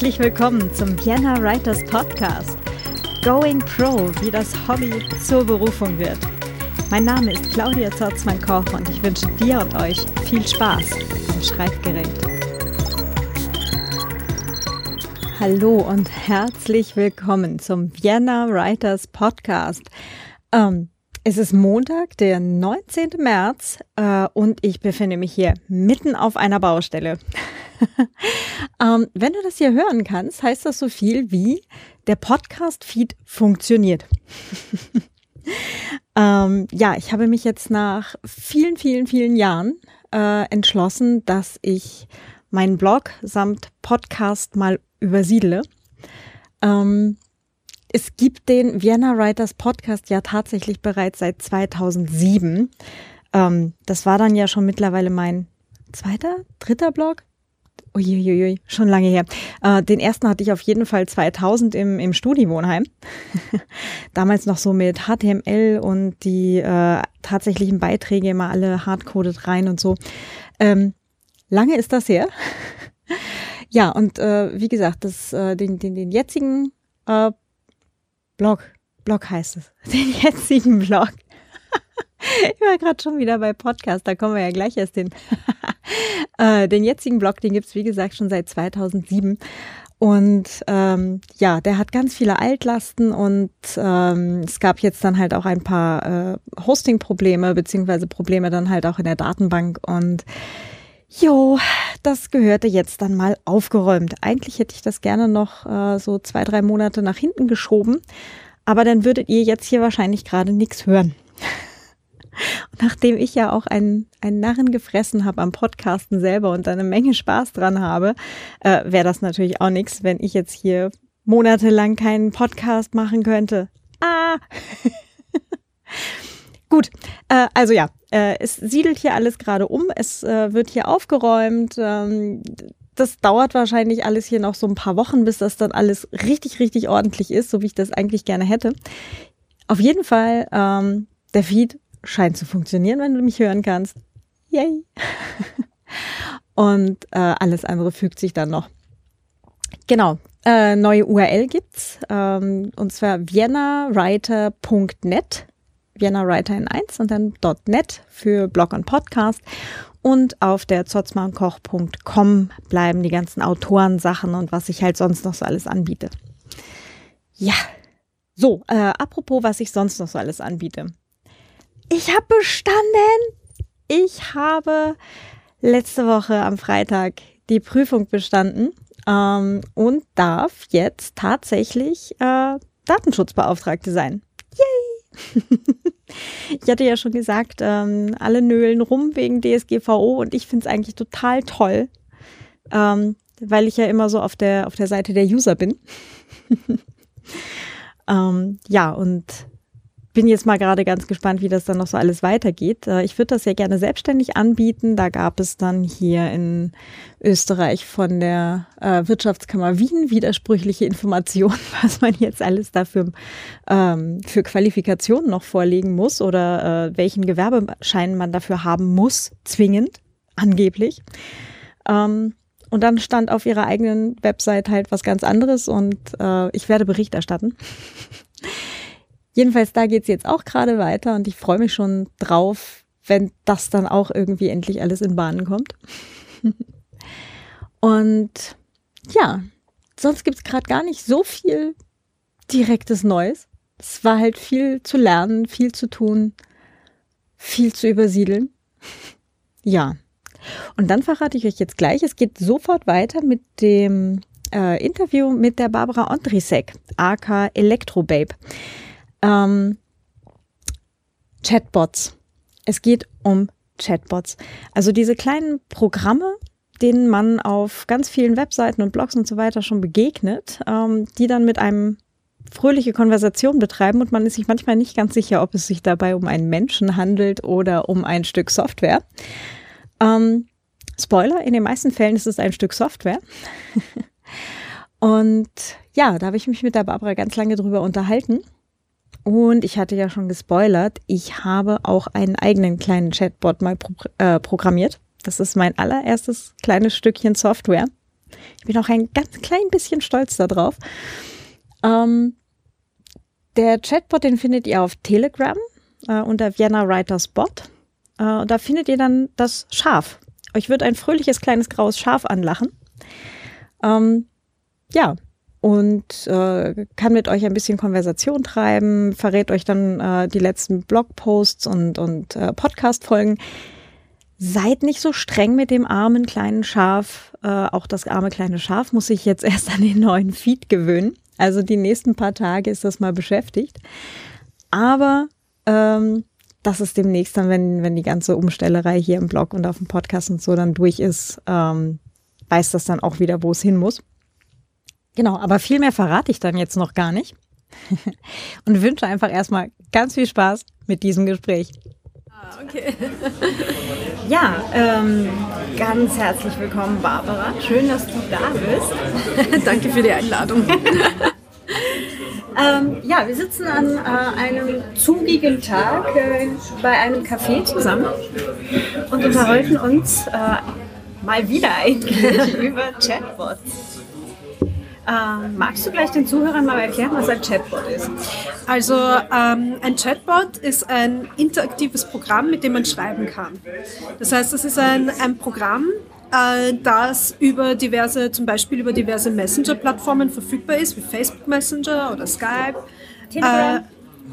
Herzlich willkommen zum Vienna Writers Podcast. Going Pro, wie das Hobby zur Berufung wird. Mein Name ist Claudia Zorzmann-Koch und ich wünsche dir und euch viel Spaß am Schreibgerät. Hallo und herzlich willkommen zum Vienna Writers Podcast. Ähm, es ist Montag, der 19. März äh, und ich befinde mich hier mitten auf einer Baustelle. ähm, wenn du das hier hören kannst, heißt das so viel wie der Podcast-Feed funktioniert. ähm, ja, ich habe mich jetzt nach vielen, vielen, vielen Jahren äh, entschlossen, dass ich meinen Blog samt Podcast mal übersiedle. Ähm, es gibt den Vienna Writers Podcast ja tatsächlich bereits seit 2007. Ähm, das war dann ja schon mittlerweile mein zweiter, dritter Blog. Uiuiui, schon lange her. Äh, den ersten hatte ich auf jeden Fall 2000 im, im Studiwohnheim. Damals noch so mit HTML und die äh, tatsächlichen Beiträge immer alle hardcoded rein und so. Ähm, lange ist das her. ja, und äh, wie gesagt, das, äh, den, den, den jetzigen äh, Blog, Blog heißt es, den jetzigen Blog. ich war gerade schon wieder bei Podcast, da kommen wir ja gleich erst hin. äh, den jetzigen Blog, den gibt's wie gesagt schon seit 2007. Und ähm, ja, der hat ganz viele Altlasten und ähm, es gab jetzt dann halt auch ein paar äh, Hosting-Probleme, beziehungsweise Probleme dann halt auch in der Datenbank. Und jo, das gehörte jetzt dann mal aufgeräumt. Eigentlich hätte ich das gerne noch äh, so zwei, drei Monate nach hinten geschoben, aber dann würdet ihr jetzt hier wahrscheinlich gerade nichts hören. Nachdem ich ja auch einen, einen Narren gefressen habe am Podcasten selber und da eine Menge Spaß dran habe, äh, wäre das natürlich auch nichts, wenn ich jetzt hier monatelang keinen Podcast machen könnte. Ah! Gut, äh, also ja, äh, es siedelt hier alles gerade um, es äh, wird hier aufgeräumt. Ähm, das dauert wahrscheinlich alles hier noch so ein paar Wochen, bis das dann alles richtig, richtig ordentlich ist, so wie ich das eigentlich gerne hätte. Auf jeden Fall, ähm, der Feed scheint zu funktionieren, wenn du mich hören kannst. Yay! Und äh, alles andere fügt sich dann noch. Genau. Äh, neue URL gibt's ähm, und zwar viennawriter.net, Vienna Writer in 1 und dann .net für Blog und Podcast. Und auf der zotzmannkoch.com bleiben die ganzen Autorensachen und was ich halt sonst noch so alles anbiete. Ja, so, äh, apropos, was ich sonst noch so alles anbiete. Ich habe bestanden. Ich habe letzte Woche am Freitag die Prüfung bestanden ähm, und darf jetzt tatsächlich äh, Datenschutzbeauftragte sein. Yay! Ich hatte ja schon gesagt, ähm, alle nölen rum wegen DSGVO und ich finde es eigentlich total toll, ähm, weil ich ja immer so auf der, auf der Seite der User bin. ähm, ja, und bin jetzt mal gerade ganz gespannt, wie das dann noch so alles weitergeht. Äh, ich würde das ja gerne selbstständig anbieten. Da gab es dann hier in Österreich von der äh, Wirtschaftskammer Wien widersprüchliche Informationen, was man jetzt alles dafür ähm, für Qualifikationen noch vorlegen muss oder äh, welchen Gewerbeschein man dafür haben muss, zwingend, angeblich. Ähm, und dann stand auf ihrer eigenen Website halt was ganz anderes und ich werde Bericht erstatten. Jedenfalls, da geht's jetzt auch gerade weiter und ich freue mich schon drauf, wenn das dann auch irgendwie endlich alles in Bahnen kommt. und ja, sonst gibt's gerade gar nicht so viel direktes Neues. Es war halt viel zu lernen, viel zu tun, viel zu übersiedeln. ja. Und dann verrate ich euch jetzt gleich, es geht sofort weiter mit dem äh, Interview mit der Barbara Ondrisek, aka Electrobabe. Ähm, Chatbots. Es geht um Chatbots. Also diese kleinen Programme, denen man auf ganz vielen Webseiten und Blogs und so weiter schon begegnet, ähm, die dann mit einem fröhliche Konversation betreiben und man ist sich manchmal nicht ganz sicher, ob es sich dabei um einen Menschen handelt oder um ein Stück Software. Ähm, Spoiler, in den meisten Fällen ist es ein Stück Software. und ja, da habe ich mich mit der Barbara ganz lange drüber unterhalten. Und ich hatte ja schon gespoilert, ich habe auch einen eigenen kleinen Chatbot mal pro äh, programmiert. Das ist mein allererstes kleines Stückchen Software. Ich bin auch ein ganz klein bisschen stolz darauf. Ähm, der Chatbot, den findet ihr auf Telegram äh, unter Vienna Writers Bot. Äh, da findet ihr dann das Schaf. Euch wird ein fröhliches kleines graues Schaf anlachen. Ähm, ja, und äh, kann mit euch ein bisschen Konversation treiben, verrät euch dann äh, die letzten Blogposts und, und äh, Podcast-Folgen. Seid nicht so streng mit dem armen kleinen Schaf. Äh, auch das arme kleine Schaf muss sich jetzt erst an den neuen Feed gewöhnen. Also die nächsten paar Tage ist das mal beschäftigt. Aber ähm, das ist demnächst dann, wenn, wenn die ganze Umstellerei hier im Blog und auf dem Podcast und so dann durch ist, ähm, weiß das dann auch wieder, wo es hin muss. Genau, aber viel mehr verrate ich dann jetzt noch gar nicht und wünsche einfach erstmal ganz viel Spaß mit diesem Gespräch. Ah, okay. ja, ähm, ganz herzlich willkommen, Barbara. Schön, dass du da bist. Danke für die Einladung. ähm, ja, wir sitzen an äh, einem zugigen Tag äh, bei einem Café zusammen und unterhalten uns äh, mal wieder eigentlich über Chatbots. Ähm, magst du gleich den Zuhörern mal erklären, was ein Chatbot ist? Also ähm, ein Chatbot ist ein interaktives Programm, mit dem man schreiben kann. Das heißt, es ist ein, ein Programm, äh, das über diverse, zum Beispiel über diverse Messenger-Plattformen verfügbar ist, wie Facebook Messenger oder Skype. Telegram. Äh,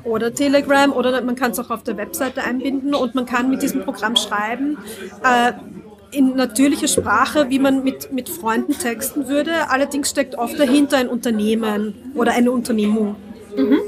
oder Telegram oder man kann es auch auf der Webseite einbinden und man kann mit diesem Programm schreiben. Äh, in natürlicher Sprache, wie man mit, mit Freunden texten würde. Allerdings steckt oft dahinter ein Unternehmen oder eine Unternehmung. Mhm.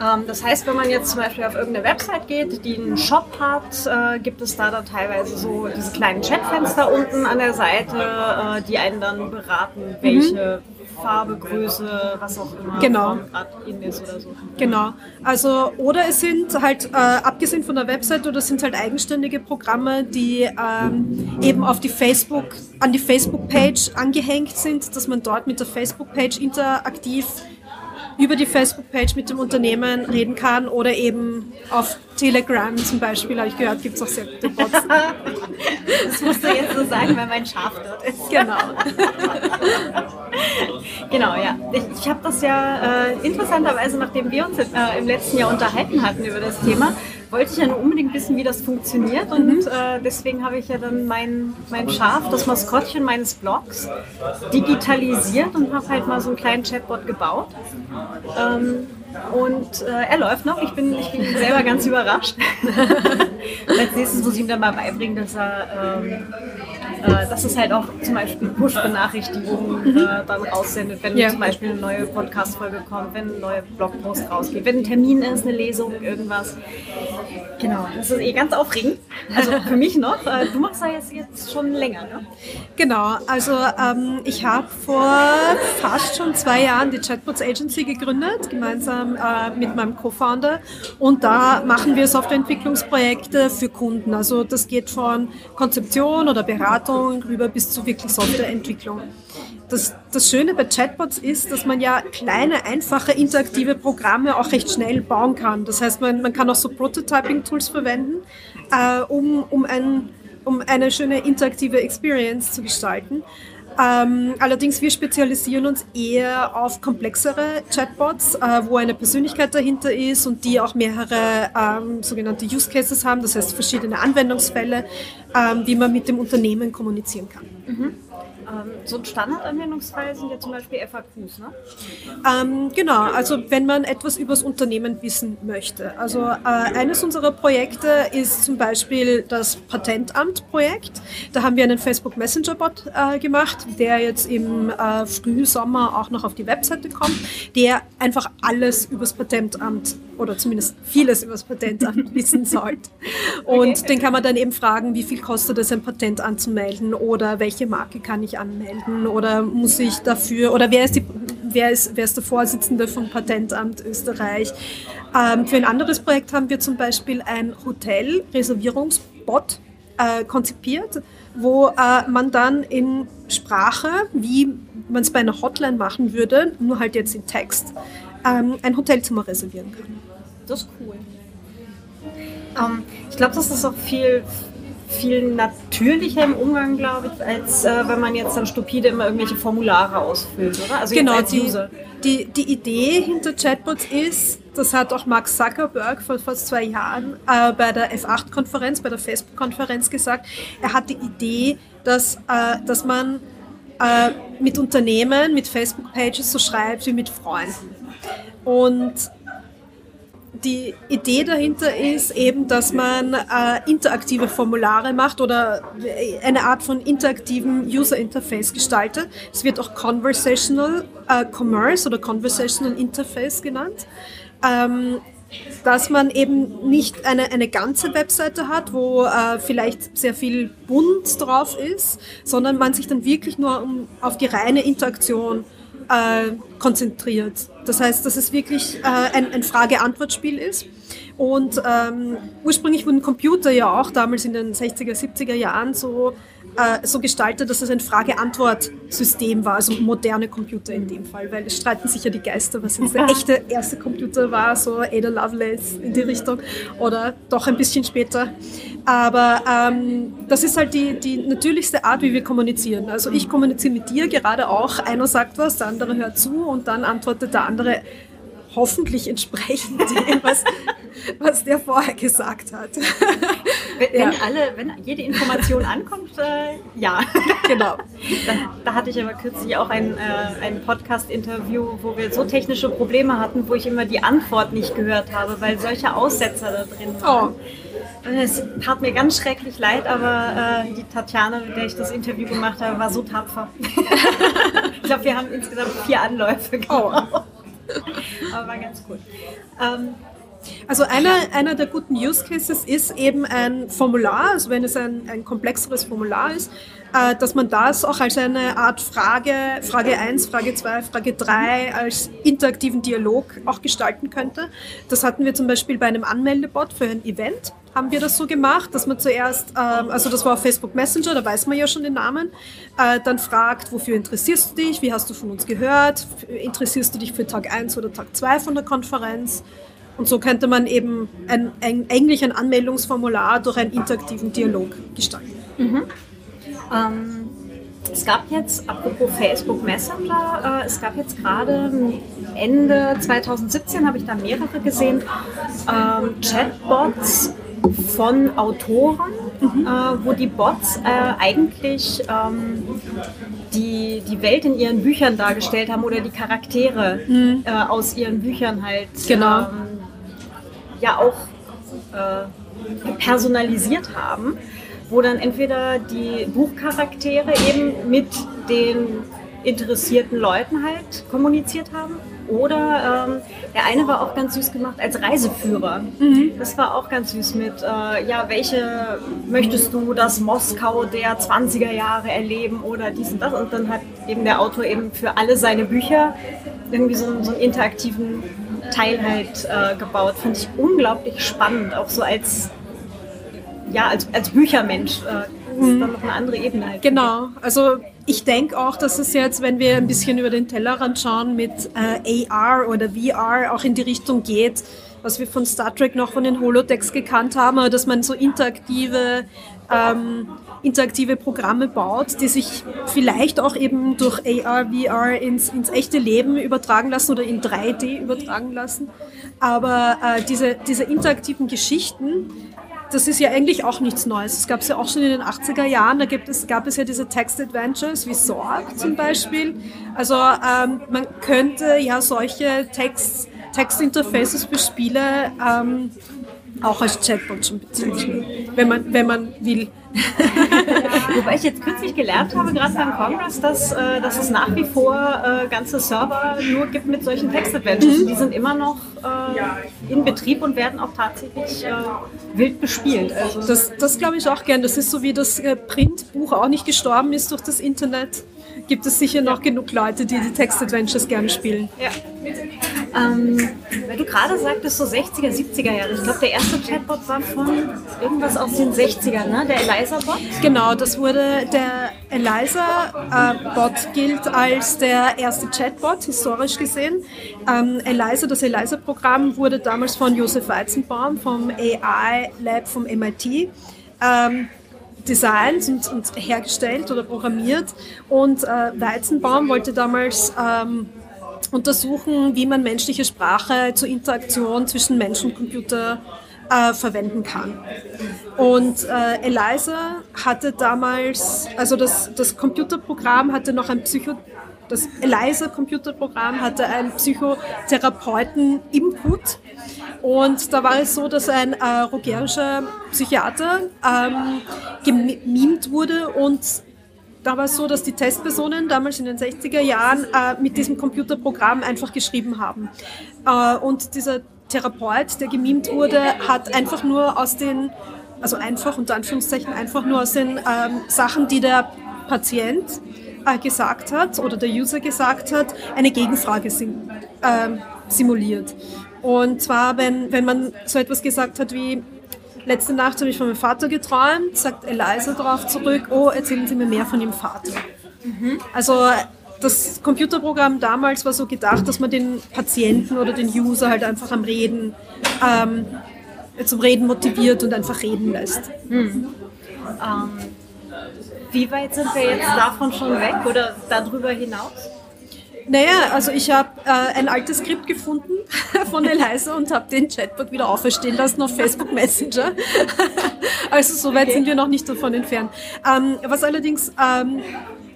Ähm, das heißt, wenn man jetzt zum Beispiel auf irgendeine Website geht, die einen Shop hat, äh, gibt es da dann teilweise so diese kleinen Chatfenster unten an der Seite, äh, die einen dann beraten, welche mhm Farbe, Größe, was auch immer genau. gerade in ist oder so. Genau. Also oder es sind halt äh, abgesehen von der Website oder sind halt eigenständige Programme, die ähm, eben auf die Facebook an die Facebook-Page angehängt sind, dass man dort mit der Facebook-Page interaktiv über die Facebook-Page mit dem Unternehmen reden kann oder eben auf Telegram zum Beispiel, habe ich gehört, gibt es auch sehr gute Bots. das musst du jetzt so sagen, weil mein Schaf dort ist. Genau. genau, ja. Ich, ich habe das ja äh, interessanterweise, nachdem wir uns äh, im letzten Jahr unterhalten hatten über das Thema, wollte ich ja nur unbedingt wissen, wie das funktioniert. Und mhm. äh, deswegen habe ich ja dann mein, mein Schaf, das Maskottchen meines Blogs, digitalisiert und habe halt mal so einen kleinen Chatbot gebaut. Ähm, und äh, er läuft noch. Ich bin, ich bin selber ganz überrascht. als nächstes muss ich ihm dann mal beibringen, dass er ähm, äh, dass es halt auch zum Beispiel Push-Benachrichtigungen mhm. äh, dann raussendet, wenn ja. zum Beispiel eine neue Podcast-Folge kommt, wenn ein neuer Blogpost rausgeht, wenn ein Termin ist, eine Lesung, irgendwas. Genau, das ist eh ganz aufregend. Also für mich noch. Äh, du machst da jetzt, jetzt schon länger, ne? Genau, also ähm, ich habe vor fast schon zwei Jahren die Chatbots Agency gegründet, gemeinsam äh, mit meinem Co-Founder. Und da machen wir Softwareentwicklungsprojekte für Kunden. Also das geht von Konzeption oder Beratung Beratung rüber bis zu wirklich Softwareentwicklung. Das, das Schöne bei Chatbots ist, dass man ja kleine, einfache, interaktive Programme auch recht schnell bauen kann. Das heißt, man, man kann auch so Prototyping-Tools verwenden, äh, um, um, ein, um eine schöne interaktive Experience zu gestalten. Ähm, allerdings, wir spezialisieren uns eher auf komplexere Chatbots, äh, wo eine Persönlichkeit dahinter ist und die auch mehrere ähm, sogenannte Use Cases haben, das heißt verschiedene Anwendungsfälle, ähm, wie man mit dem Unternehmen kommunizieren kann. Mhm. Ähm, so ein Standardanwendungsfall sind ja zum Beispiel FAQs, ne? Ähm, genau, also wenn man etwas über das Unternehmen wissen möchte. Also äh, eines unserer Projekte ist zum Beispiel das Patentamt-Projekt. Da haben wir einen Facebook Messenger-Bot äh, gemacht, der jetzt im äh, Frühsommer auch noch auf die Webseite kommt, der einfach alles über das Patentamt oder zumindest vieles über das Patentamt wissen sollte. Und okay. den kann man dann eben fragen, wie viel kostet es, ein Patent anzumelden oder welche Marke kann ich anmelden oder muss ich dafür, oder wer ist, die, wer ist, wer ist der Vorsitzende vom Patentamt Österreich? Ähm, für ein anderes Projekt haben wir zum Beispiel ein Hotel-Reservierungsbot äh, konzipiert, wo äh, man dann in Sprache, wie man es bei einer Hotline machen würde, nur halt jetzt in Text, ähm, ein Hotelzimmer reservieren kann. Das ist cool. Ähm, ich glaube, das ist auch viel viel natürlicher im Umgang, glaube ich, als äh, wenn man jetzt dann stupide immer irgendwelche Formulare ausfüllt, oder? Also genau, als User. Die, die Idee hinter Chatbots ist, das hat auch Mark Zuckerberg vor fast zwei Jahren äh, bei der F8-Konferenz, bei der Facebook-Konferenz gesagt. Er hat die Idee, dass, äh, dass man äh, mit Unternehmen, mit Facebook-Pages so schreibt wie mit Freunden. Und die Idee dahinter ist eben, dass man äh, interaktive Formulare macht oder eine Art von interaktivem User Interface gestaltet. Es wird auch Conversational äh, Commerce oder Conversational Interface genannt. Ähm, dass man eben nicht eine, eine ganze Webseite hat, wo äh, vielleicht sehr viel bunt drauf ist, sondern man sich dann wirklich nur um, auf die reine Interaktion äh, konzentriert. Das heißt, dass es wirklich äh, ein, ein Frage-Antwort-Spiel ist. Und ähm, ursprünglich wurden Computer ja auch damals in den 60er, 70er Jahren so, äh, so gestaltet, dass es ein Frage-Antwort-System war, also moderne Computer in dem Fall, weil es streiten sich ja die Geister, was jetzt der echte erste Computer war, so Ada Lovelace in die Richtung oder doch ein bisschen später. Aber ähm, das ist halt die, die natürlichste Art, wie wir kommunizieren. Also ich kommuniziere mit dir gerade auch. Einer sagt was, der andere hört zu und dann antwortet der andere hoffentlich entsprechend dem, was, was der vorher gesagt hat. Wenn, ja. alle, wenn jede Information ankommt, äh, ja. Genau. Da, da, hatte ich aber kürzlich auch ein, äh, ein Podcast-Interview, wo wir so technische Probleme hatten, wo ich immer die Antwort nicht gehört habe, weil solche Aussetzer da drin waren. Oh. Es tat mir ganz schrecklich leid, aber äh, die Tatjana, mit der ich das Interview gemacht habe, war so tapfer. ich glaube, wir haben insgesamt vier Anläufe gemacht. Oh. Aber war ganz cool. Ähm, also einer, einer der guten Use Cases ist eben ein Formular, also wenn es ein, ein komplexeres Formular ist, äh, dass man das auch als eine Art Frage, Frage 1, Frage 2, Frage 3 als interaktiven Dialog auch gestalten könnte. Das hatten wir zum Beispiel bei einem Anmeldebot für ein Event haben wir das so gemacht, dass man zuerst, ähm, also das war auf Facebook Messenger, da weiß man ja schon den Namen, äh, dann fragt, wofür interessierst du dich, wie hast du von uns gehört, interessierst du dich für Tag 1 oder Tag 2 von der Konferenz und so könnte man eben ein, ein, eigentlich ein Anmeldungsformular durch einen interaktiven Dialog gestalten. Mhm. Ähm, es gab jetzt, apropos Facebook Messenger, äh, es gab jetzt gerade Ende 2017, habe ich da mehrere gesehen, ähm, Chatbots von Autoren, mhm. äh, wo die Bots äh, eigentlich ähm, die, die Welt in ihren Büchern dargestellt haben oder die Charaktere mhm. äh, aus ihren Büchern halt genau. ähm, ja auch äh, personalisiert haben, wo dann entweder die Buchcharaktere eben mit den interessierten Leuten halt kommuniziert haben. Oder ähm, der eine war auch ganz süß gemacht als Reiseführer. Mhm. Das war auch ganz süß mit, äh, ja, welche möchtest du das Moskau der 20er Jahre erleben oder dies und das. Und dann hat eben der Autor eben für alle seine Bücher irgendwie so, so einen interaktiven Teil halt äh, gebaut. Finde ich unglaublich spannend, auch so als, ja, als, als Büchermensch. Äh, ist mhm. dann noch eine andere Ebene halt. Genau, also ich denke auch, dass es jetzt, wenn wir ein bisschen über den Tellerrand schauen, mit äh, AR oder VR auch in die Richtung geht, was wir von Star Trek noch von den Holodecks gekannt haben, dass man so interaktive ähm, interaktive Programme baut, die sich vielleicht auch eben durch AR, VR ins, ins echte Leben übertragen lassen oder in 3D übertragen lassen. Aber äh, diese, diese interaktiven Geschichten, das ist ja eigentlich auch nichts Neues. Das gab es ja auch schon in den 80er Jahren. Da gibt es, gab es ja diese Text-Adventures wie Sorg zum Beispiel. Also ähm, man könnte ja solche Text, Text-Interfaces für Spiele ähm, auch als Chatbot schon bezeichnen, wenn man, wenn man will. Wobei ich jetzt kürzlich gelernt habe, gerade beim Congress, dass, äh, dass es nach wie vor äh, ganze Server nur gibt mit solchen Text-Adventures. Mhm. Die sind immer noch äh, in Betrieb und werden auch tatsächlich äh, wild bespielt. Also das das glaube ich auch gern. Das ist so wie das äh, Printbuch auch nicht gestorben ist durch das Internet gibt es sicher noch genug Leute, die die Text-Adventures gerne spielen. Ja. Ähm, weil du gerade sagtest, so 60er, 70er Jahre. Ich glaube, der erste Chatbot war von irgendwas aus den 60ern, ne? Der Eliza-Bot? Genau, das wurde der Eliza-Bot gilt als der erste Chatbot, historisch gesehen. Ähm, Eliza, das Eliza-Programm wurde damals von Josef Weizenbaum vom AI Lab vom MIT ähm, designt und, und, hergestellt oder programmiert. Und äh, Weizenbaum wollte damals ähm, untersuchen, wie man menschliche Sprache zur Interaktion zwischen Mensch und Computer äh, verwenden kann. Und äh, Eliza hatte damals, also das, das Computerprogramm hatte noch ein Psycho das ELISA Computerprogramm hatte einen Psychotherapeuten-Input. Und da war es so, dass ein äh, rogerischer Psychiater ähm, gemimt wurde und da war es so, dass die Testpersonen damals in den 60er Jahren äh, mit diesem Computerprogramm einfach geschrieben haben. Äh, und dieser Therapeut, der gemimt wurde, hat einfach nur aus den, also einfach unter Anführungszeichen, einfach nur aus den ähm, Sachen, die der Patient äh, gesagt hat oder der User gesagt hat, eine Gegenfrage sim äh, simuliert. Und zwar, wenn, wenn man so etwas gesagt hat wie, letzte Nacht habe ich von meinem Vater geträumt, sagt Eliza darauf zurück, oh, erzählen Sie mir mehr von Ihrem Vater. Mhm. Also das Computerprogramm damals war so gedacht, dass man den Patienten oder den User halt einfach am Reden, ähm, zum Reden motiviert und einfach reden lässt. Mhm. Ähm, wie weit sind wir jetzt davon schon weg oder darüber hinaus? Naja, also ich habe äh, ein altes Skript gefunden von Eliza und habe den Chatbot wieder auferstehen lassen auf Facebook Messenger. also so weit okay. sind wir noch nicht davon entfernt. Ähm, was allerdings ähm,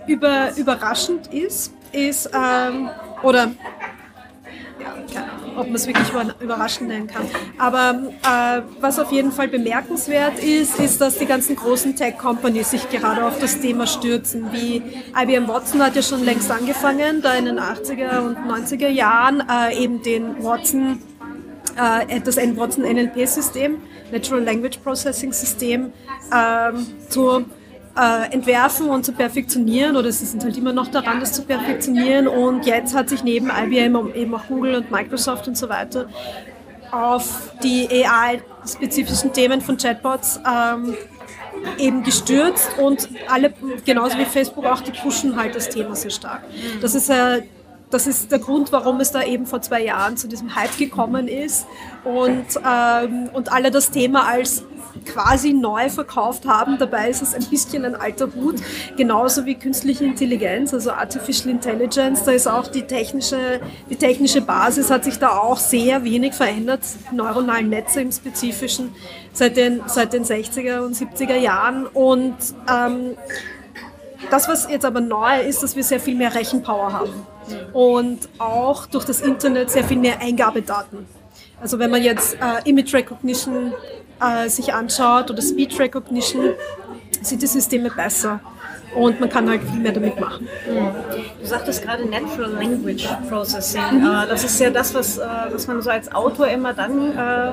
über, überraschend ist, ist, ähm, oder ob man es wirklich überraschend nennen kann. Aber äh, was auf jeden Fall bemerkenswert ist, ist, dass die ganzen großen Tech-Companies sich gerade auf das Thema stürzen. Wie IBM Watson hat ja schon längst angefangen, da in den 80er und 90er Jahren äh, eben den Watson, äh, das Watson NLP-System, Natural Language Processing System, ähm, zu äh, entwerfen und zu perfektionieren oder sie sind halt immer noch daran, das zu perfektionieren. Und jetzt hat sich neben IBM eben auch Google und Microsoft und so weiter auf die AI-spezifischen Themen von Chatbots ähm, eben gestürzt und alle, genauso wie Facebook auch, die pushen halt das Thema sehr stark. Das ist äh, das ist der Grund, warum es da eben vor zwei Jahren zu diesem Hype gekommen ist. Und, ähm, und alle das Thema als quasi neu verkauft haben. Dabei ist es ein bisschen ein alter Hut, genauso wie künstliche Intelligenz, also Artificial Intelligence. Da ist auch die technische, die technische Basis hat sich da auch sehr wenig verändert. Neuronalen Netze im Spezifischen seit den, seit den 60er und 70er Jahren. Und ähm, das, was jetzt aber neu ist, dass wir sehr viel mehr Rechenpower haben und auch durch das Internet sehr viel mehr Eingabedaten. Also wenn man jetzt äh, Image Recognition äh, sich anschaut oder Speech Recognition, sind die Systeme besser und man kann halt viel mehr damit machen. Du sagtest gerade Natural Language Processing. Mhm. Äh, das ist ja das, was, äh, was man so als Autor immer dann äh,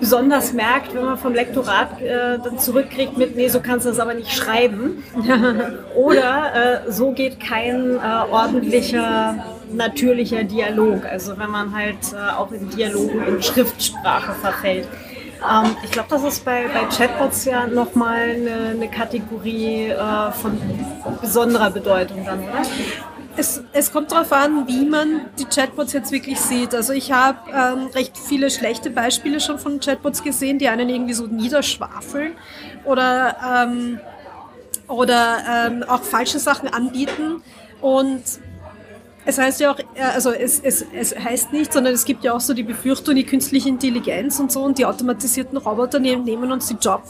besonders merkt, wenn man vom Lektorat äh, dann zurückkriegt mit, nee, so kannst du das aber nicht schreiben. Oder äh, so geht kein äh, ordentlicher, natürlicher Dialog. Also wenn man halt auch in Dialogen in Schriftsprache verfällt. Ähm, ich glaube, das ist bei, bei Chatbots ja nochmal eine, eine Kategorie äh, von besonderer Bedeutung dann, oder? Es, es, kommt darauf an, wie man die Chatbots jetzt wirklich sieht. Also ich habe ähm, recht viele schlechte Beispiele schon von Chatbots gesehen, die einen irgendwie so niederschwafeln oder, ähm, oder ähm, auch falsche Sachen anbieten. Und es heißt ja auch, also es, es, es heißt nicht, sondern es gibt ja auch so die Befürchtung, die künstliche Intelligenz und so und die automatisierten Roboter nehmen, nehmen uns die Job.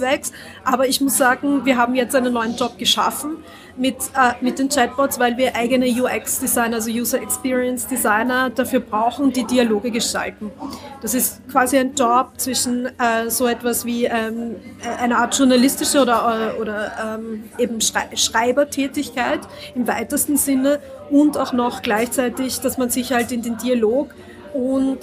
Aber ich muss sagen, wir haben jetzt einen neuen Job geschaffen mit, äh, mit den Chatbots, weil wir eigene UX-Designer, also User Experience Designer, dafür brauchen, die Dialoge gestalten. Das ist quasi ein Job zwischen äh, so etwas wie ähm, eine Art journalistische oder, äh, oder ähm, eben Schrei Schreibertätigkeit im weitesten Sinne und auch noch gleichzeitig, dass man sich halt in den Dialog und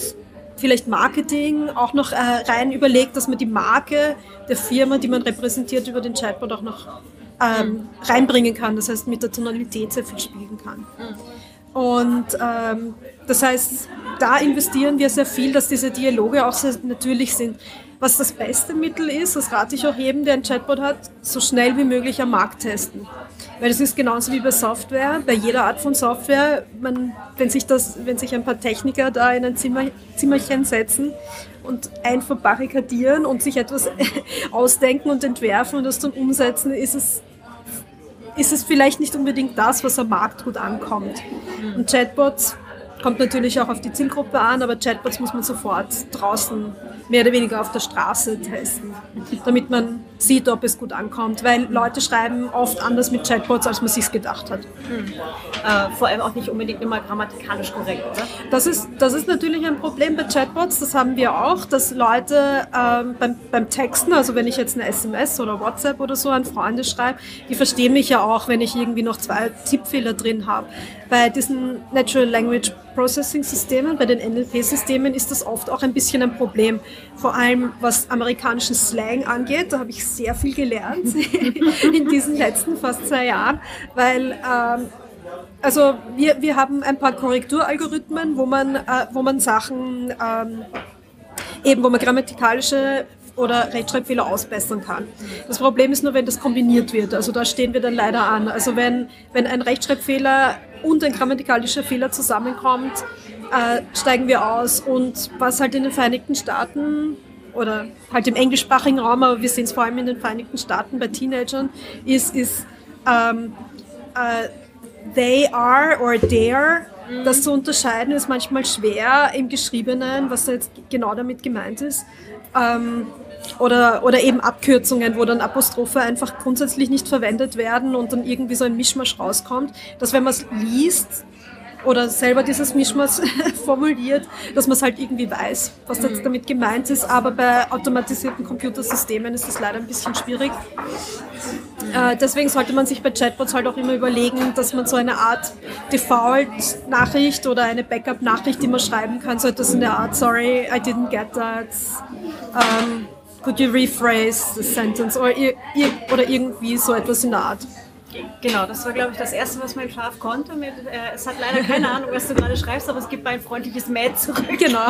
vielleicht Marketing auch noch äh, rein überlegt, dass man die Marke der Firma, die man repräsentiert über den Chatbot auch noch ähm, reinbringen kann. Das heißt, mit der Tonalität sehr viel spielen kann. Und ähm, das heißt, da investieren wir sehr viel, dass diese Dialoge auch sehr natürlich sind. Was das beste Mittel ist, das rate ich auch jedem, der ein Chatbot hat, so schnell wie möglich am Markt testen. Weil das ist genauso wie bei Software, bei jeder Art von Software, man, wenn, sich das, wenn sich ein paar Techniker da in ein Zimmer, Zimmerchen setzen und einverbarrikadieren und sich etwas ausdenken und entwerfen und das dann umsetzen, ist es, ist es vielleicht nicht unbedingt das, was am Markt gut ankommt. Und Chatbots kommt natürlich auch auf die Zielgruppe an, aber Chatbots muss man sofort draußen mehr oder weniger auf der Straße testen, damit man sieht, ob es gut ankommt, weil Leute schreiben oft anders mit Chatbots, als man sich gedacht hat. Hm. Äh, vor allem auch nicht unbedingt immer grammatikalisch korrekt, oder? Das ist, das ist natürlich ein Problem bei Chatbots, das haben wir auch, dass Leute ähm, beim, beim Texten, also wenn ich jetzt eine SMS oder WhatsApp oder so an Freunde schreibe, die verstehen mich ja auch, wenn ich irgendwie noch zwei Tippfehler drin habe. Bei diesen Natural Language Processing Systemen, bei den NLP-Systemen ist das oft auch ein bisschen ein Problem. Vor allem was amerikanischen Slang angeht, da habe ich sehr viel gelernt in diesen letzten fast zwei Jahren, weil ähm, also wir, wir haben ein paar Korrekturalgorithmen, wo man, äh, wo man Sachen, ähm, eben wo man grammatikalische oder Rechtschreibfehler ausbessern kann. Das Problem ist nur, wenn das kombiniert wird. Also da stehen wir dann leider an. Also wenn, wenn ein Rechtschreibfehler und ein grammatikalischer Fehler zusammenkommt, äh, steigen wir aus. Und was halt in den Vereinigten Staaten oder halt im englischsprachigen Raum, aber wir sehen es vor allem in den Vereinigten Staaten bei Teenagern, ist, ist ähm, äh, they are or there. Das zu unterscheiden ist manchmal schwer im Geschriebenen, was jetzt genau damit gemeint ist. Ähm, oder, oder eben Abkürzungen, wo dann Apostrophe einfach grundsätzlich nicht verwendet werden und dann irgendwie so ein Mischmasch rauskommt, dass wenn man es liest, oder selber dieses Mischmasch formuliert, dass man es halt irgendwie weiß, was mhm. damit gemeint ist. Aber bei automatisierten Computersystemen ist das leider ein bisschen schwierig. Äh, deswegen sollte man sich bei Chatbots halt auch immer überlegen, dass man so eine Art Default-Nachricht oder eine Backup-Nachricht, die man schreiben kann, so etwas in der Art, sorry, I didn't get that. Um, could you rephrase the sentence? Oder, oder irgendwie so etwas in der Art. Genau, das war, glaube ich, das Erste, was mein Schaf konnte. Mit, äh, es hat leider keine Ahnung, was du gerade schreibst, aber es gibt ein freundliches Mäh zurück. Genau.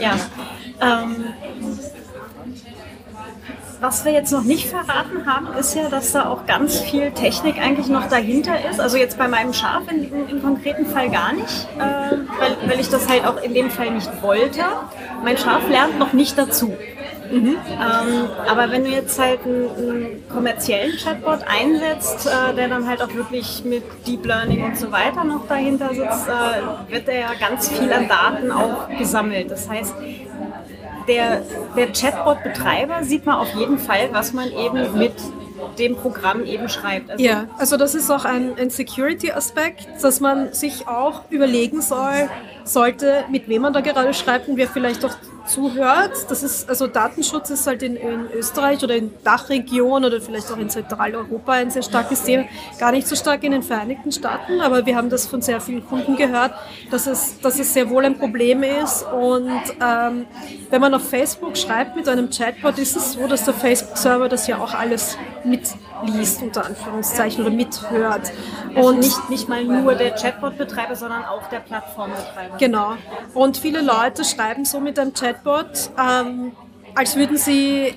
ja. Ähm, was wir jetzt noch nicht verraten haben, ist ja, dass da auch ganz viel Technik eigentlich noch dahinter ist. Also jetzt bei meinem Schaf im konkreten Fall gar nicht, äh, weil, weil ich das halt auch in dem Fall nicht wollte. Mein Schaf lernt noch nicht dazu. Mhm. Ähm, aber wenn du jetzt halt einen, einen kommerziellen Chatbot einsetzt, äh, der dann halt auch wirklich mit Deep Learning und so weiter noch dahinter sitzt, äh, wird er ja ganz viel an Daten auch gesammelt. Das heißt, der, der Chatbot-Betreiber sieht man auf jeden Fall, was man eben mit dem Programm eben schreibt. Also ja, also das ist auch ein, ein Security-Aspekt, dass man sich auch überlegen soll, sollte, mit wem man da gerade schreibt und wer vielleicht auch zuhört. Das ist, also Datenschutz ist halt in, in Österreich oder in Dachregion oder vielleicht auch in Zentraleuropa ein sehr starkes Thema. Gar nicht so stark in den Vereinigten Staaten, aber wir haben das von sehr vielen Kunden gehört, dass es, dass es sehr wohl ein Problem ist. Und ähm, wenn man auf Facebook schreibt mit einem Chatbot, ist es so, dass der Facebook-Server das ja auch alles mitliest, unter Anführungszeichen, oder mithört. Also und nicht, nicht mal nur der Chatbot-Betreiber, sondern auch der Plattformbetreiber. Genau. Und viele Leute schreiben so mit einem Chatbot, ähm, als würden sie äh,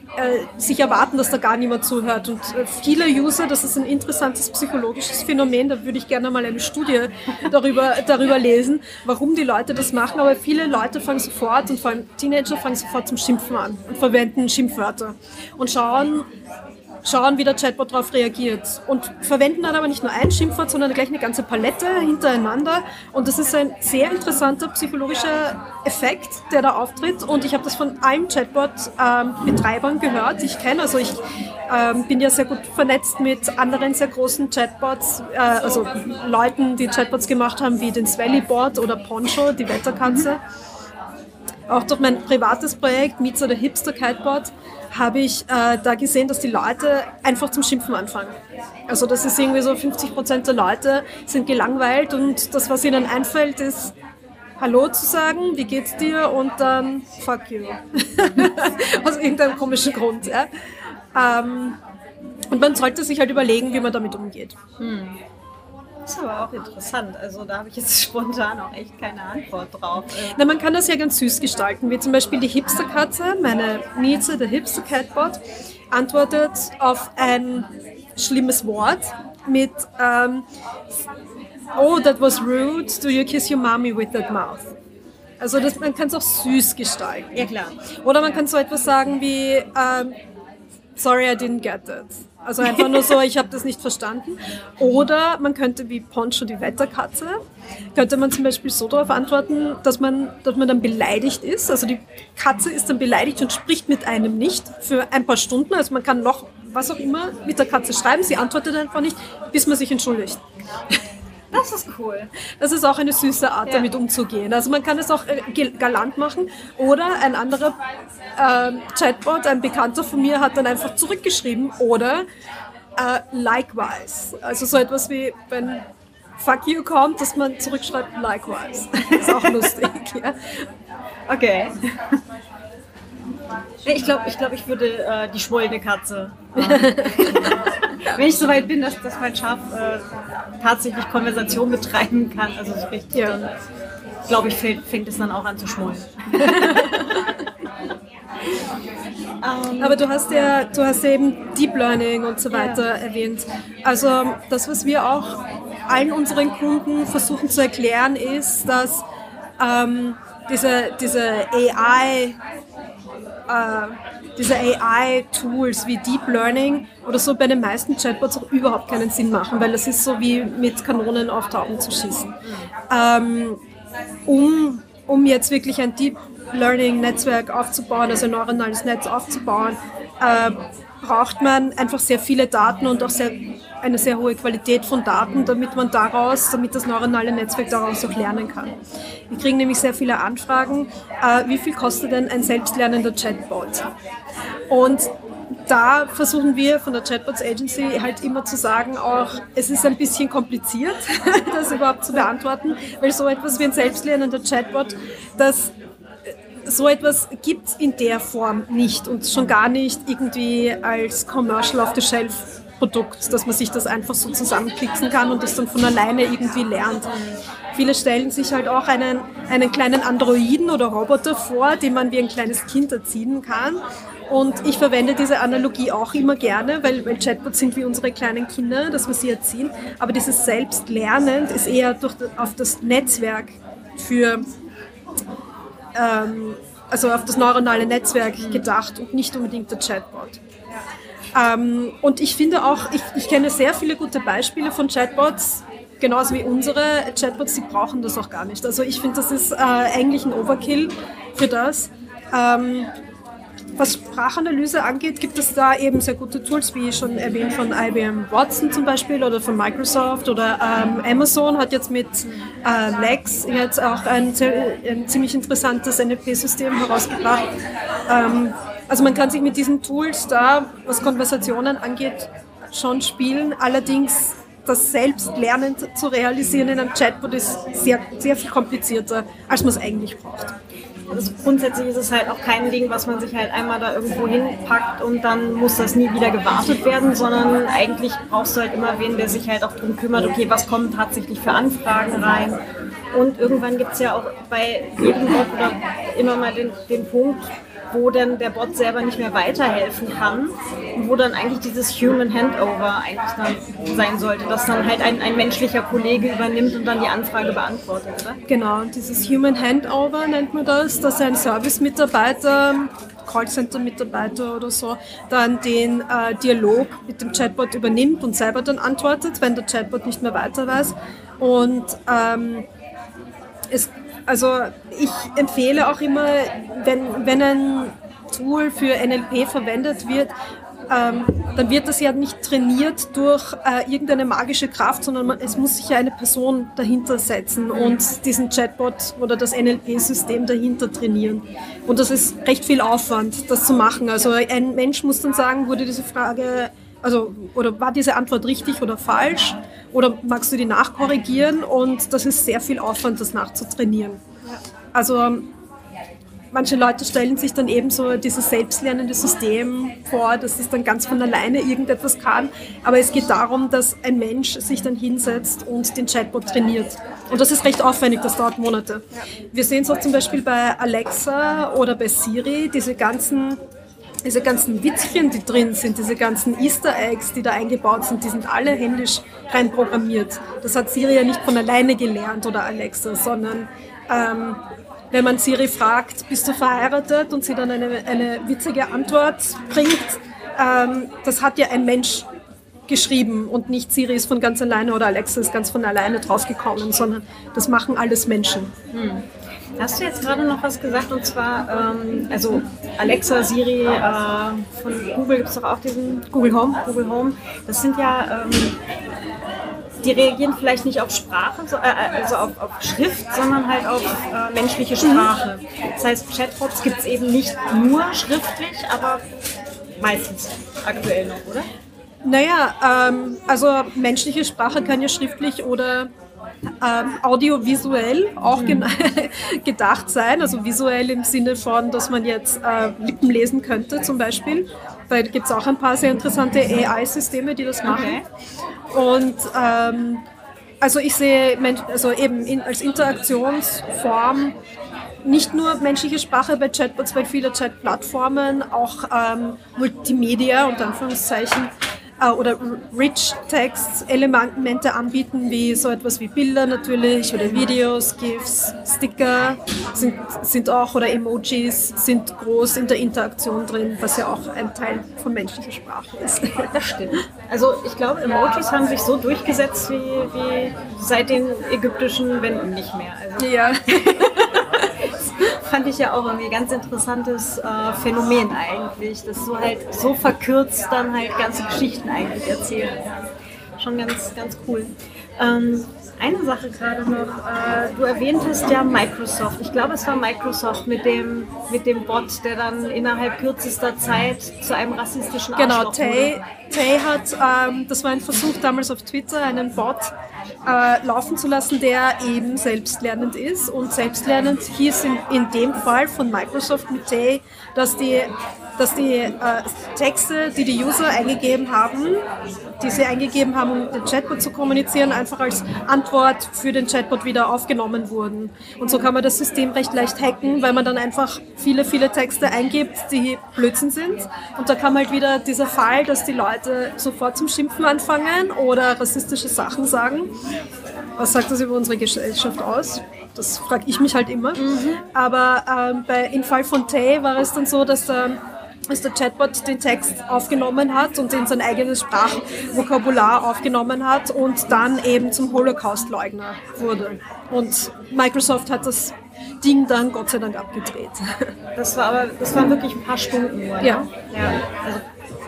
sich erwarten, dass da gar niemand zuhört. Und äh, viele User, das ist ein interessantes psychologisches Phänomen, da würde ich gerne mal eine Studie darüber, darüber lesen, warum die Leute das machen. Aber viele Leute fangen sofort, und vor allem Teenager fangen sofort zum Schimpfen an und verwenden Schimpfwörter und schauen, schauen, wie der Chatbot darauf reagiert. Und verwenden dann aber nicht nur ein Schimpfwort, sondern gleich eine ganze Palette hintereinander. Und das ist ein sehr interessanter psychologischer Effekt, der da auftritt. Und ich habe das von allen Chatbot-Betreibern gehört. Ich kenne, also ich ähm, bin ja sehr gut vernetzt mit anderen sehr großen Chatbots, äh, also Leuten, die Chatbots gemacht haben, wie den Swellybot oder Poncho, die Wetterkatze. Auch durch mein privates Projekt Meets oder Hipster Kitebot habe ich äh, da gesehen, dass die Leute einfach zum Schimpfen anfangen. Also das ist irgendwie so 50 Prozent der Leute sind gelangweilt und das, was ihnen einfällt, ist Hallo zu sagen, wie geht's dir und dann Fuck you. Aus irgendeinem komischen Grund. Ja? Ähm, und man sollte sich halt überlegen, wie man damit umgeht. Hm. Das ist aber auch interessant. Also da habe ich jetzt spontan auch echt keine Antwort drauf. Na, man kann das ja ganz süß gestalten, wie zum Beispiel die Hipsterkatze, meine Mieze, der Hipster Catbot, antwortet auf ein schlimmes Wort mit ähm, Oh, that was rude. Do you kiss your mommy with that mouth? Also das, man kann es auch süß gestalten. Ja, klar. Oder man kann so etwas sagen wie, ähm, sorry, I didn't get it. Also einfach nur so, ich habe das nicht verstanden. Oder man könnte wie Poncho die Wetterkatze, könnte man zum Beispiel so darauf antworten, dass man, dass man dann beleidigt ist. Also die Katze ist dann beleidigt und spricht mit einem nicht für ein paar Stunden. Also man kann noch was auch immer mit der Katze schreiben, sie antwortet einfach nicht, bis man sich entschuldigt. Das ist cool. Das ist auch eine süße Art, Ja. damit umzugehen. Also man kann es auch äh, galant machen. Oder ein anderer ähm, Chatbot, ein Bekannter von mir, hat dann einfach zurückgeschrieben. Oder äh, likewise. Also so etwas wie, wenn Fuck you kommt, dass man zurückschreibt likewise. ist auch lustig. Ja. Okay. Ich glaube, ich, glaub, ich würde äh, die schmollende Katze. Wenn ich so weit bin, dass, dass mein Schaf äh, tatsächlich Konversation betreiben kann, also so richtig, Ja. dann glaube ich, fängt, fängt es dann auch an zu schmollen. Aber du hast ja, du hast ja eben Deep Learning und so weiter erwähnt. Also das, was wir auch allen unseren Kunden versuchen zu erklären, ist, dass ähm, diese, diese AI, äh, diese AI-Tools wie Deep Learning oder so bei den meisten Chatbots auch überhaupt keinen Sinn machen, weil das ist so wie mit Kanonen auf Tauben zu schießen. Ähm, um, um jetzt wirklich ein Deep Learning Netzwerk aufzubauen, also ein neuronales Netz aufzubauen, äh, braucht man einfach sehr viele Daten und auch sehr, eine sehr hohe Qualität von Daten, damit man daraus, damit das neuronale Netzwerk daraus auch lernen kann. Wir kriegen nämlich sehr viele Anfragen, äh, wie viel kostet denn ein selbstlernender Chatbot? Und da versuchen wir von der Chatbots Agency halt immer zu sagen, auch es ist ein bisschen kompliziert, das überhaupt zu beantworten, weil so etwas wie ein selbstlernender Chatbot, das so etwas gibt es in der Form nicht und schon gar nicht irgendwie als Commercial off the Shelf Produkt, dass man sich das einfach so zusammenklicken kann und das dann von alleine irgendwie lernt. Viele stellen sich halt auch einen, einen kleinen Androiden oder Roboter vor, den man wie ein kleines Kind erziehen kann. Und ich verwende diese Analogie auch immer gerne, weil, weil Chatbots sind wie unsere kleinen Kinder, dass wir sie erziehen. Aber dieses Selbstlernend ist eher durch, auf das Netzwerk für ähm, also auf das neuronale Netzwerk gedacht und nicht unbedingt der Chatbot. Ähm, und ich finde auch, ich, ich kenne sehr viele gute Beispiele von Chatbots, genauso wie unsere Chatbots, die brauchen das auch gar nicht. Also ich finde, das ist äh, eigentlich ein Overkill für das. Ähm, was Sprachanalyse angeht, gibt es da eben sehr gute Tools, wie schon erwähnt von IBM Watson zum Beispiel oder von Microsoft oder ähm, Amazon hat jetzt mit äh, Lex jetzt auch ein, ein ziemlich interessantes NLP-System herausgebracht. Ähm, also man kann sich mit diesen Tools da, was Konversationen angeht, schon spielen. Allerdings das selbst lernend zu realisieren in einem Chatbot ist sehr, sehr viel komplizierter, als man es eigentlich braucht. Also grundsätzlich ist es halt auch kein Ding, was man sich halt einmal da irgendwo hinpackt und dann muss das nie wieder gewartet werden, sondern eigentlich brauchst du halt immer wen, der sich halt auch darum kümmert, okay, was kommen tatsächlich für Anfragen rein. Und irgendwann gibt es ja auch bei jedem oder immer mal den, den Punkt, wo dann der Bot selber nicht mehr weiterhelfen kann und wo dann eigentlich dieses Human Handover eigentlich dann sein sollte, dass dann halt ein, ein menschlicher Kollege übernimmt und dann die Anfrage beantwortet, oder? Genau, dieses Human Handover nennt man das, dass ein Service-Mitarbeiter, Callcenter-Mitarbeiter oder so, dann den äh, Dialog mit dem Chatbot übernimmt und selber dann antwortet, wenn der Chatbot nicht mehr weiter weiß. Und ähm, es, also ich empfehle auch immer, wenn, wenn ein Tool für NLP verwendet wird, ähm, dann wird das ja nicht trainiert durch äh, irgendeine magische Kraft, sondern man, es muss sich ja eine Person dahinter setzen und diesen Chatbot oder das NLP-System dahinter trainieren. Und das ist recht viel Aufwand, das zu machen. Also ein Mensch muss dann sagen, wurde diese Frage, also oder war diese Antwort richtig oder falsch? Oder magst du die nachkorrigieren? Und das ist sehr viel Aufwand, das nachzutrainieren. Also manche Leute stellen sich dann eben so dieses selbstlernende System vor, dass es dann ganz von alleine irgendetwas kann. Aber es geht darum, dass ein Mensch sich dann hinsetzt und den Chatbot trainiert. Und das ist recht aufwendig, das dauert Monate. Wir sehen es auch zum Beispiel bei Alexa oder bei Siri, diese ganzen diese ganzen Witzchen, die drin sind, diese ganzen Easter Eggs, die da eingebaut sind, die sind alle händisch rein programmiert. Das hat Siri ja nicht von alleine gelernt oder Alexa, sondern ähm, wenn man Siri fragt, bist du verheiratet und sie dann eine, eine witzige Antwort bringt, ähm, das hat ja ein Mensch geschrieben und nicht Siri ist von ganz alleine oder Alexa ist ganz von alleine draufgekommen, sondern das machen alles Menschen. Hm. Hast du jetzt gerade noch was gesagt und zwar, ähm, also Alexa, Siri, äh, von Google gibt es doch auch diesen Google Home. Google Home. Das sind ja, ähm, die reagieren vielleicht nicht auf Sprache, so, äh, also auf, auf, Schrift, sondern halt auf äh, menschliche Sprache. Das heißt, Chatbots gibt es eben nicht nur schriftlich, aber meistens aktuell noch, oder? Naja, ähm, also menschliche Sprache kann ja schriftlich oder ähm, audiovisuell auch mhm. gedacht sein, also visuell im Sinne von, dass man jetzt äh, Lippen lesen könnte zum Beispiel. Da gibt es auch ein paar sehr interessante AI-Systeme, die das machen. Okay. Und ähm, also ich sehe also eben in, als Interaktionsform nicht nur menschliche Sprache bei Chatbots, bei vielen Chat-Plattformen, auch ähm, Multimedia unter Anführungszeichen äh, oder Rich Text Elemente anbieten, wie so etwas wie Bilder natürlich oder Videos, GIFs, Sticker sind, sind auch oder Emojis sind groß in der Interaktion drin, was ja auch ein Teil von menschlicher Sprache ist. Das stimmt. Also ich glaube, Emojis haben sich so durchgesetzt wie, wie seit den ägyptischen Wänden nicht mehr. Also ja. fand ich ja auch irgendwie ein ganz interessantes äh, Phänomen eigentlich, dass so halt so verkürzt dann halt ganze Geschichten eigentlich erzählen. Schon ganz, ganz cool. Ähm, eine Sache gerade noch. Äh, du erwähntest ja Microsoft. Ich glaube, es war Microsoft mit dem, mit dem Bot, der dann innerhalb kürzester Zeit zu einem rassistischen Arschloch Genau, Tay, Tay hat, ähm, das war ein Versuch damals auf Twitter, einen Bot äh, laufen zu lassen, der eben selbstlernend ist. Und selbstlernend hieß in, in dem Fall von Microsoft mit Tay, dass die, dass die äh, Texte, die die User eingegeben haben, die sie eingegeben haben, um den Chatbot zu kommunizieren, einfach als Antwort für den Chatbot wieder aufgenommen wurden. Und so kann man das System recht leicht hacken, weil man dann einfach viele, viele Texte eingibt, die Blödsinn sind. Und da kam halt wieder dieser Fall, dass die Leute sofort zum Schimpfen anfangen oder rassistische Sachen sagen. Was sagt das über unsere Gesellschaft aus? Das frage ich mich halt immer. Mhm. Aber ähm, bei, im Fall von Tay war es dann so, dass der, dass der Chatbot den Text aufgenommen hat und in sein eigenes Sprachvokabular aufgenommen hat und dann eben zum Holocaust-Leugner wurde. Und Microsoft hat das Ding dann Gott sei Dank abgedreht. Das war aber, das waren wirklich ein paar Stunden nur. Ja. ja. Also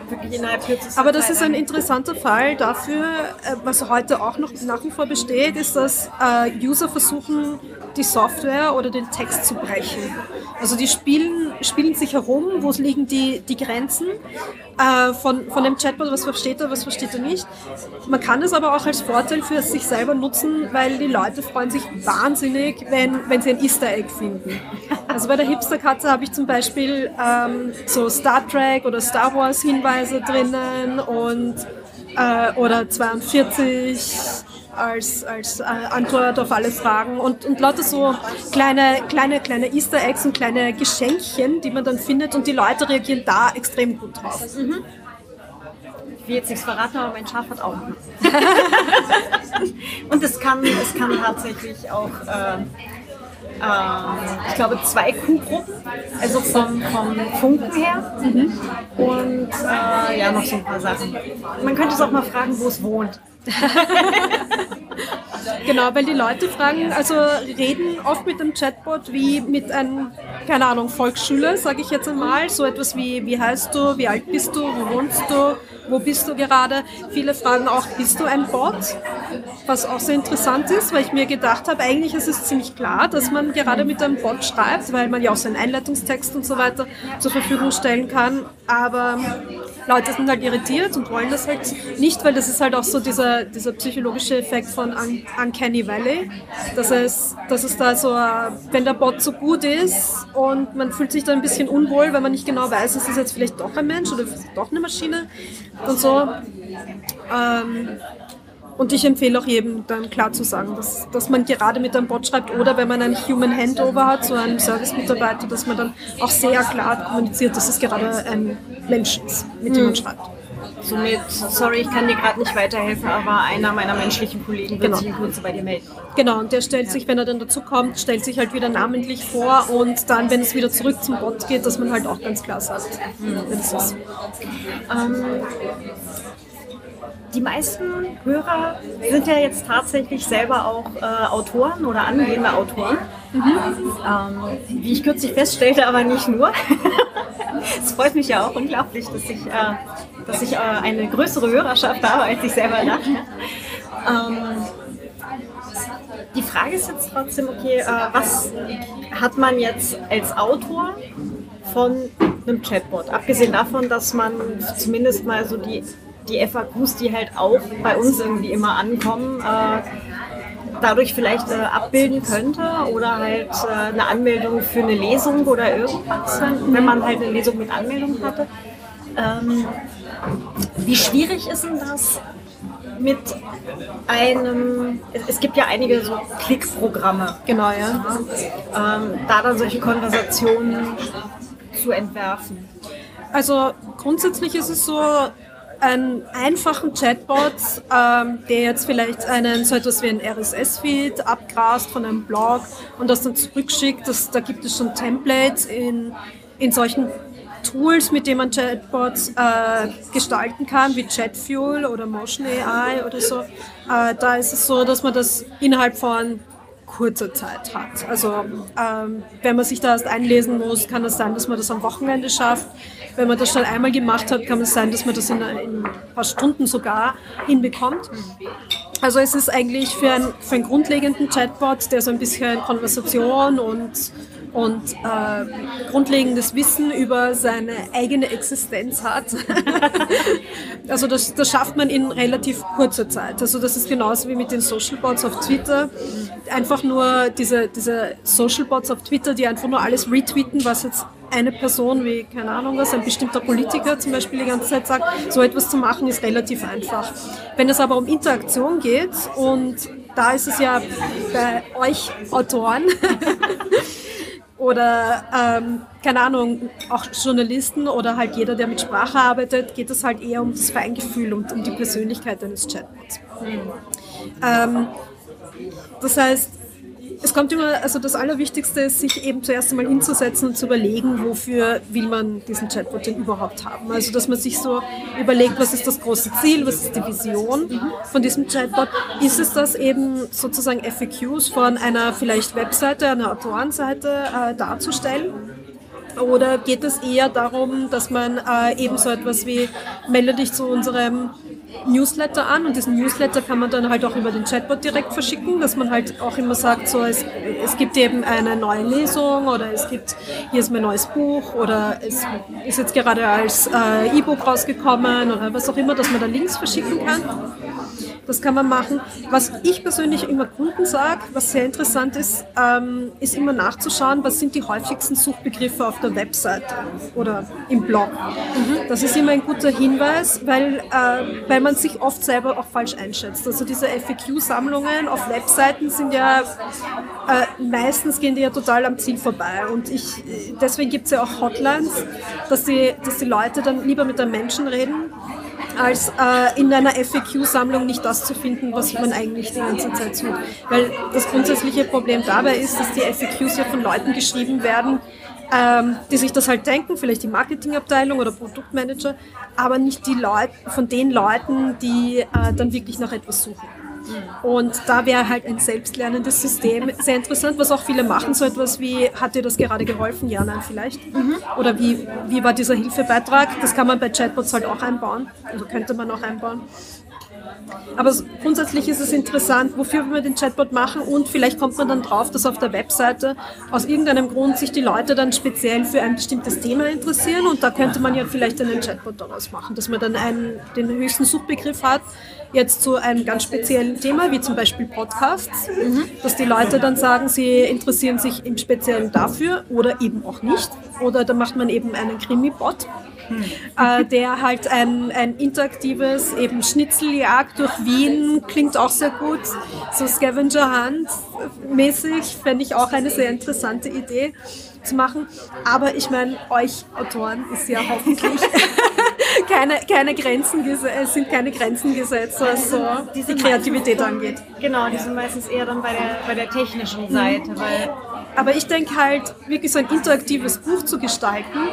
wirklich innerhalb kürzester Aber das ist ein interessanter Fall dafür, äh, was heute auch noch nach wie vor besteht, ist, dass äh, User versuchen, die Software oder den Text zu brechen. Also die spielen, spielen sich herum, wo liegen die, die Grenzen äh, von, von dem Chatbot, was versteht er, was versteht er nicht. Man kann es aber auch als Vorteil für sich selber nutzen, weil die Leute freuen sich wahnsinnig, wenn, wenn sie ein Easter Egg finden. Also bei der Hipsterkatze habe ich zum Beispiel ähm, so Star Trek oder Star Wars Hinweise drinnen und äh, oder 42 als, als äh, Antwort auf alle Fragen und, und lauter so kleine, kleine, kleine Easter Eggs und kleine Geschenkchen, die man dann findet und die Leute reagieren da extrem gut drauf. Mhm. Ich will jetzt nichts verraten, aber mein Schaf hat auch. und es kann, es kann tatsächlich auch äh, äh, ich glaube, zwei Kuhgruppen, also vom, vom Funken her. Mhm. Und äh, ja, noch so ein paar Sachen. Man könnte es auch mal fragen, wo es wohnt. genau, weil die Leute fragen, also reden oft mit dem Chatbot wie mit einem, keine Ahnung, Volksschüler, sage ich jetzt einmal. So etwas wie, wie heißt du, wie alt bist du, wo wohnst du, wo bist du gerade? Viele fragen auch, bist du ein Bot? Was auch sehr interessant ist, weil ich mir gedacht habe, eigentlich ist es ziemlich klar, dass man gerade mit einem Bot schreibt, weil man ja auch seinen Einleitungstext und so weiter zur Verfügung stellen kann. Aber Leute sind halt irritiert und wollen das halt nicht, weil das ist halt auch so dieser, dieser psychologische Effekt von Un Uncanny Valley, dass es, dass es da so, wenn der Bot so gut ist und man fühlt sich da ein bisschen unwohl, weil man nicht genau weiß, ist das jetzt vielleicht doch ein Mensch oder doch eine Maschine, und so. Ähm, und ich empfehle auch jedem dann klar zu sagen, dass, dass man gerade mit einem Bot schreibt oder wenn man einen Human Handover hat, so einen Service-Mitarbeiter, dass man dann auch sehr klar kommuniziert, dass es gerade ein Mensch ist, mit dem man hm. schreibt. Somit, sorry, ich kann dir gerade nicht weiterhelfen, aber einer meiner menschlichen Kollegen wird Genau. sich in Kürze bei dir melden. Genau, und der stellt sich, wenn er dann dazu kommt, stellt sich halt wieder namentlich vor und dann, wenn es wieder zurück zum Bot geht, dass man halt auch ganz klar sagt, wenn es ist. Ähm, die meisten Hörer sind ja jetzt tatsächlich selber auch äh, Autoren oder angehende Autoren. Ähm, wie ich kürzlich feststellte, aber nicht nur. Es freut mich ja auch unglaublich, dass ich, äh, dass ich äh, eine größere Hörerschaft habe, als ich selber dachte. Ähm, die Frage ist jetzt trotzdem, okay, äh, was hat man jetzt als Autor von einem Chatbot? Abgesehen davon, dass man zumindest mal so die, die FAQs, die halt auch bei uns irgendwie immer ankommen, äh, dadurch vielleicht äh, abbilden könnte oder halt äh, eine Anmeldung für eine Lesung oder irgendwas, wenn, man halt eine Lesung mit Anmeldung hatte. Ähm, wie schwierig ist denn das mit einem, es, es gibt ja einige so Klickprogramme, Genau, ja. ähm, da dann solche Konversationen zu entwerfen. Also grundsätzlich ist es so, einen einfachen Chatbot, ähm, der jetzt vielleicht einen so etwas wie ein RSS-Feed abgrast von einem Blog und das dann zurückschickt, das, da gibt es schon Templates in, in solchen Tools, mit denen man Chatbots äh, gestalten kann, wie Chatfuel oder Motion AI oder so. Äh, da ist es so, dass man das innerhalb von kurzer Zeit hat. Also ähm, wenn man sich da erst einlesen muss, kann es sein, dass man das am Wochenende schafft. Wenn man das schon einmal gemacht hat, kann es sein, dass man das in, in ein paar Stunden sogar hinbekommt. Also es ist eigentlich für, ein, für einen grundlegenden Chatbot, der so ein bisschen Konversation und, und äh, grundlegendes Wissen über seine eigene Existenz hat. also das, das schafft man in relativ kurzer Zeit. Also das ist genauso wie mit den Social Bots auf Twitter. Einfach nur diese, diese Social auf Twitter, die einfach nur alles retweeten, was jetzt eine Person wie, keine Ahnung was, ein bestimmter Politiker zum Beispiel die ganze Zeit sagt, so etwas zu machen ist relativ einfach. Wenn es aber um Interaktion geht und da ist es ja bei euch Autoren oder ähm, keine Ahnung, auch Journalisten oder halt jeder, der mit Sprache arbeitet, geht es halt eher um das Feingefühl und um die Persönlichkeit eines Chatbots. Ähm, das heißt, es kommt immer, also das Allerwichtigste ist, sich eben zuerst einmal hinzusetzen und zu überlegen, wofür will man diesen Chatbot denn überhaupt haben. Also, dass man sich so überlegt, was ist das große Ziel, was ist die Vision von diesem Chatbot. Ist es das eben sozusagen FAQs von einer vielleicht Webseite, einer Autorenseite äh, darzustellen? Oder geht es eher darum, dass man äh, eben so etwas wie melde dich zu unserem Newsletter an und diesen Newsletter kann man dann halt auch über den Chatbot direkt verschicken, dass man halt auch immer sagt, so es, es gibt eben eine neue Lesung oder es gibt, hier ist mein neues Buch oder es ist jetzt gerade als äh, E-Book rausgekommen oder was auch immer, dass man da Links verschicken kann. Das kann man machen. Was ich persönlich immer Kunden sage, was sehr interessant ist, ähm, ist immer nachzuschauen, was sind die häufigsten Suchbegriffe auf der Webseite oder im Blog. Das ist immer ein guter Hinweis, weil, äh, weil man sich oft selber auch falsch einschätzt. Also diese FAQ-Sammlungen auf Webseiten sind ja äh, meistens gehen die ja total am Ziel vorbei. Und ich, deswegen gibt es ja auch Hotlines, dass die, dass die Leute dann lieber mit einem Menschen reden, als äh, in einer FAQ-Sammlung nicht das zu finden, was man eigentlich die ganze Zeit sucht. Weil das grundsätzliche Problem dabei ist, dass die FAQs ja von Leuten geschrieben werden, ähm, die sich das halt denken, vielleicht die Marketingabteilung oder Produktmanager, aber nicht die Leute, von den Leuten, die äh, dann wirklich nach etwas suchen. Und da wäre halt ein selbstlernendes System sehr interessant, was auch viele machen. So etwas wie, hat dir das gerade geholfen? Ja, nein, vielleicht. Oder wie, wie war dieser Hilfebeitrag? Das kann man bei Chatbots halt auch einbauen. Also könnte man auch einbauen. Aber grundsätzlich ist es interessant, wofür wir den Chatbot machen und vielleicht kommt man dann drauf, dass auf der Webseite aus irgendeinem Grund sich die Leute dann speziell für ein bestimmtes Thema interessieren und da könnte man ja vielleicht einen Chatbot daraus machen, dass man dann einen, den höchsten Suchbegriff hat, jetzt zu einem ganz speziellen Thema, wie zum Beispiel Podcasts, dass die Leute dann sagen, sie interessieren sich im Speziellen dafür oder eben auch nicht. Oder da macht man eben einen Krimi-Bot, äh, der halt ein, ein interaktives, eben Schnitzeljagd durch Wien klingt auch sehr gut. So Scavenger Hunt mäßig fände ich auch eine sehr interessante Idee zu machen. Aber ich meine, euch Autoren ist ja hoffentlich keine, keine Grenzen, es sind keine Grenzen gesetzt, was so die, die Kreativität angeht. Genau, die sind meistens eher dann bei der, bei der technischen Seite, mhm. weil aber ich denke halt, wirklich so ein interaktives Buch zu gestalten,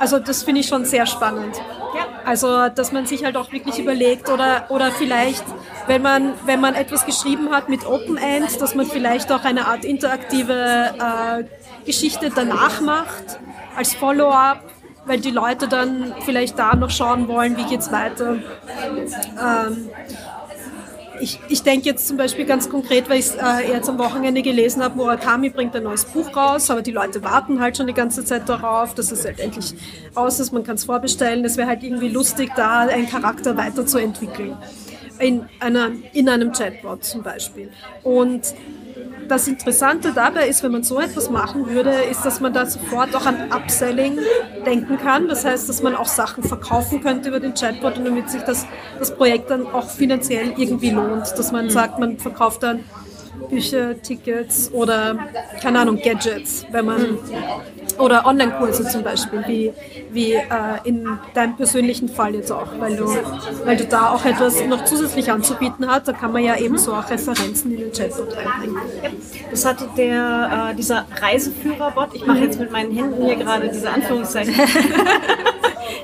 also das finde ich schon sehr spannend. Ja. Also, dass man sich halt auch wirklich überlegt oder, oder vielleicht, wenn man, wenn man etwas geschrieben hat mit Open End, dass man vielleicht auch eine Art interaktive äh, Geschichte danach macht, als Follow-up, weil die Leute dann vielleicht da noch schauen wollen, wie geht's weiter. Ähm, ich, ich denke jetzt zum Beispiel ganz konkret, weil ich es äh, jetzt am Wochenende gelesen habe, Murakami bringt ein neues Buch raus, aber die Leute warten halt schon die ganze Zeit darauf, dass es halt endlich aus ist, man kann es vorbestellen. Es wäre halt irgendwie lustig, da einen Charakter weiterzuentwickeln. In, einer, in einem Chatbot zum Beispiel. Und das Interessante dabei ist, wenn man so etwas machen würde, ist, dass man da sofort auch an Upselling denken kann. Das heißt, dass man auch Sachen verkaufen könnte über den Chatbot und damit sich das, das Projekt dann auch finanziell irgendwie lohnt. Dass man sagt, man verkauft dann Bücher, Tickets oder, keine Ahnung, Gadgets, wenn man, oder Online-Kurse zum Beispiel, wie, wie äh, in deinem persönlichen Fall jetzt auch, weil du, weil du da auch etwas noch zusätzlich anzubieten hast, da kann man ja eben so auch Referenzen in den Chatbot reinbringen. Das hatte der, äh, dieser Reiseführer-Bot, ich mache jetzt mit meinen Händen hier gerade diese Anführungszeichen.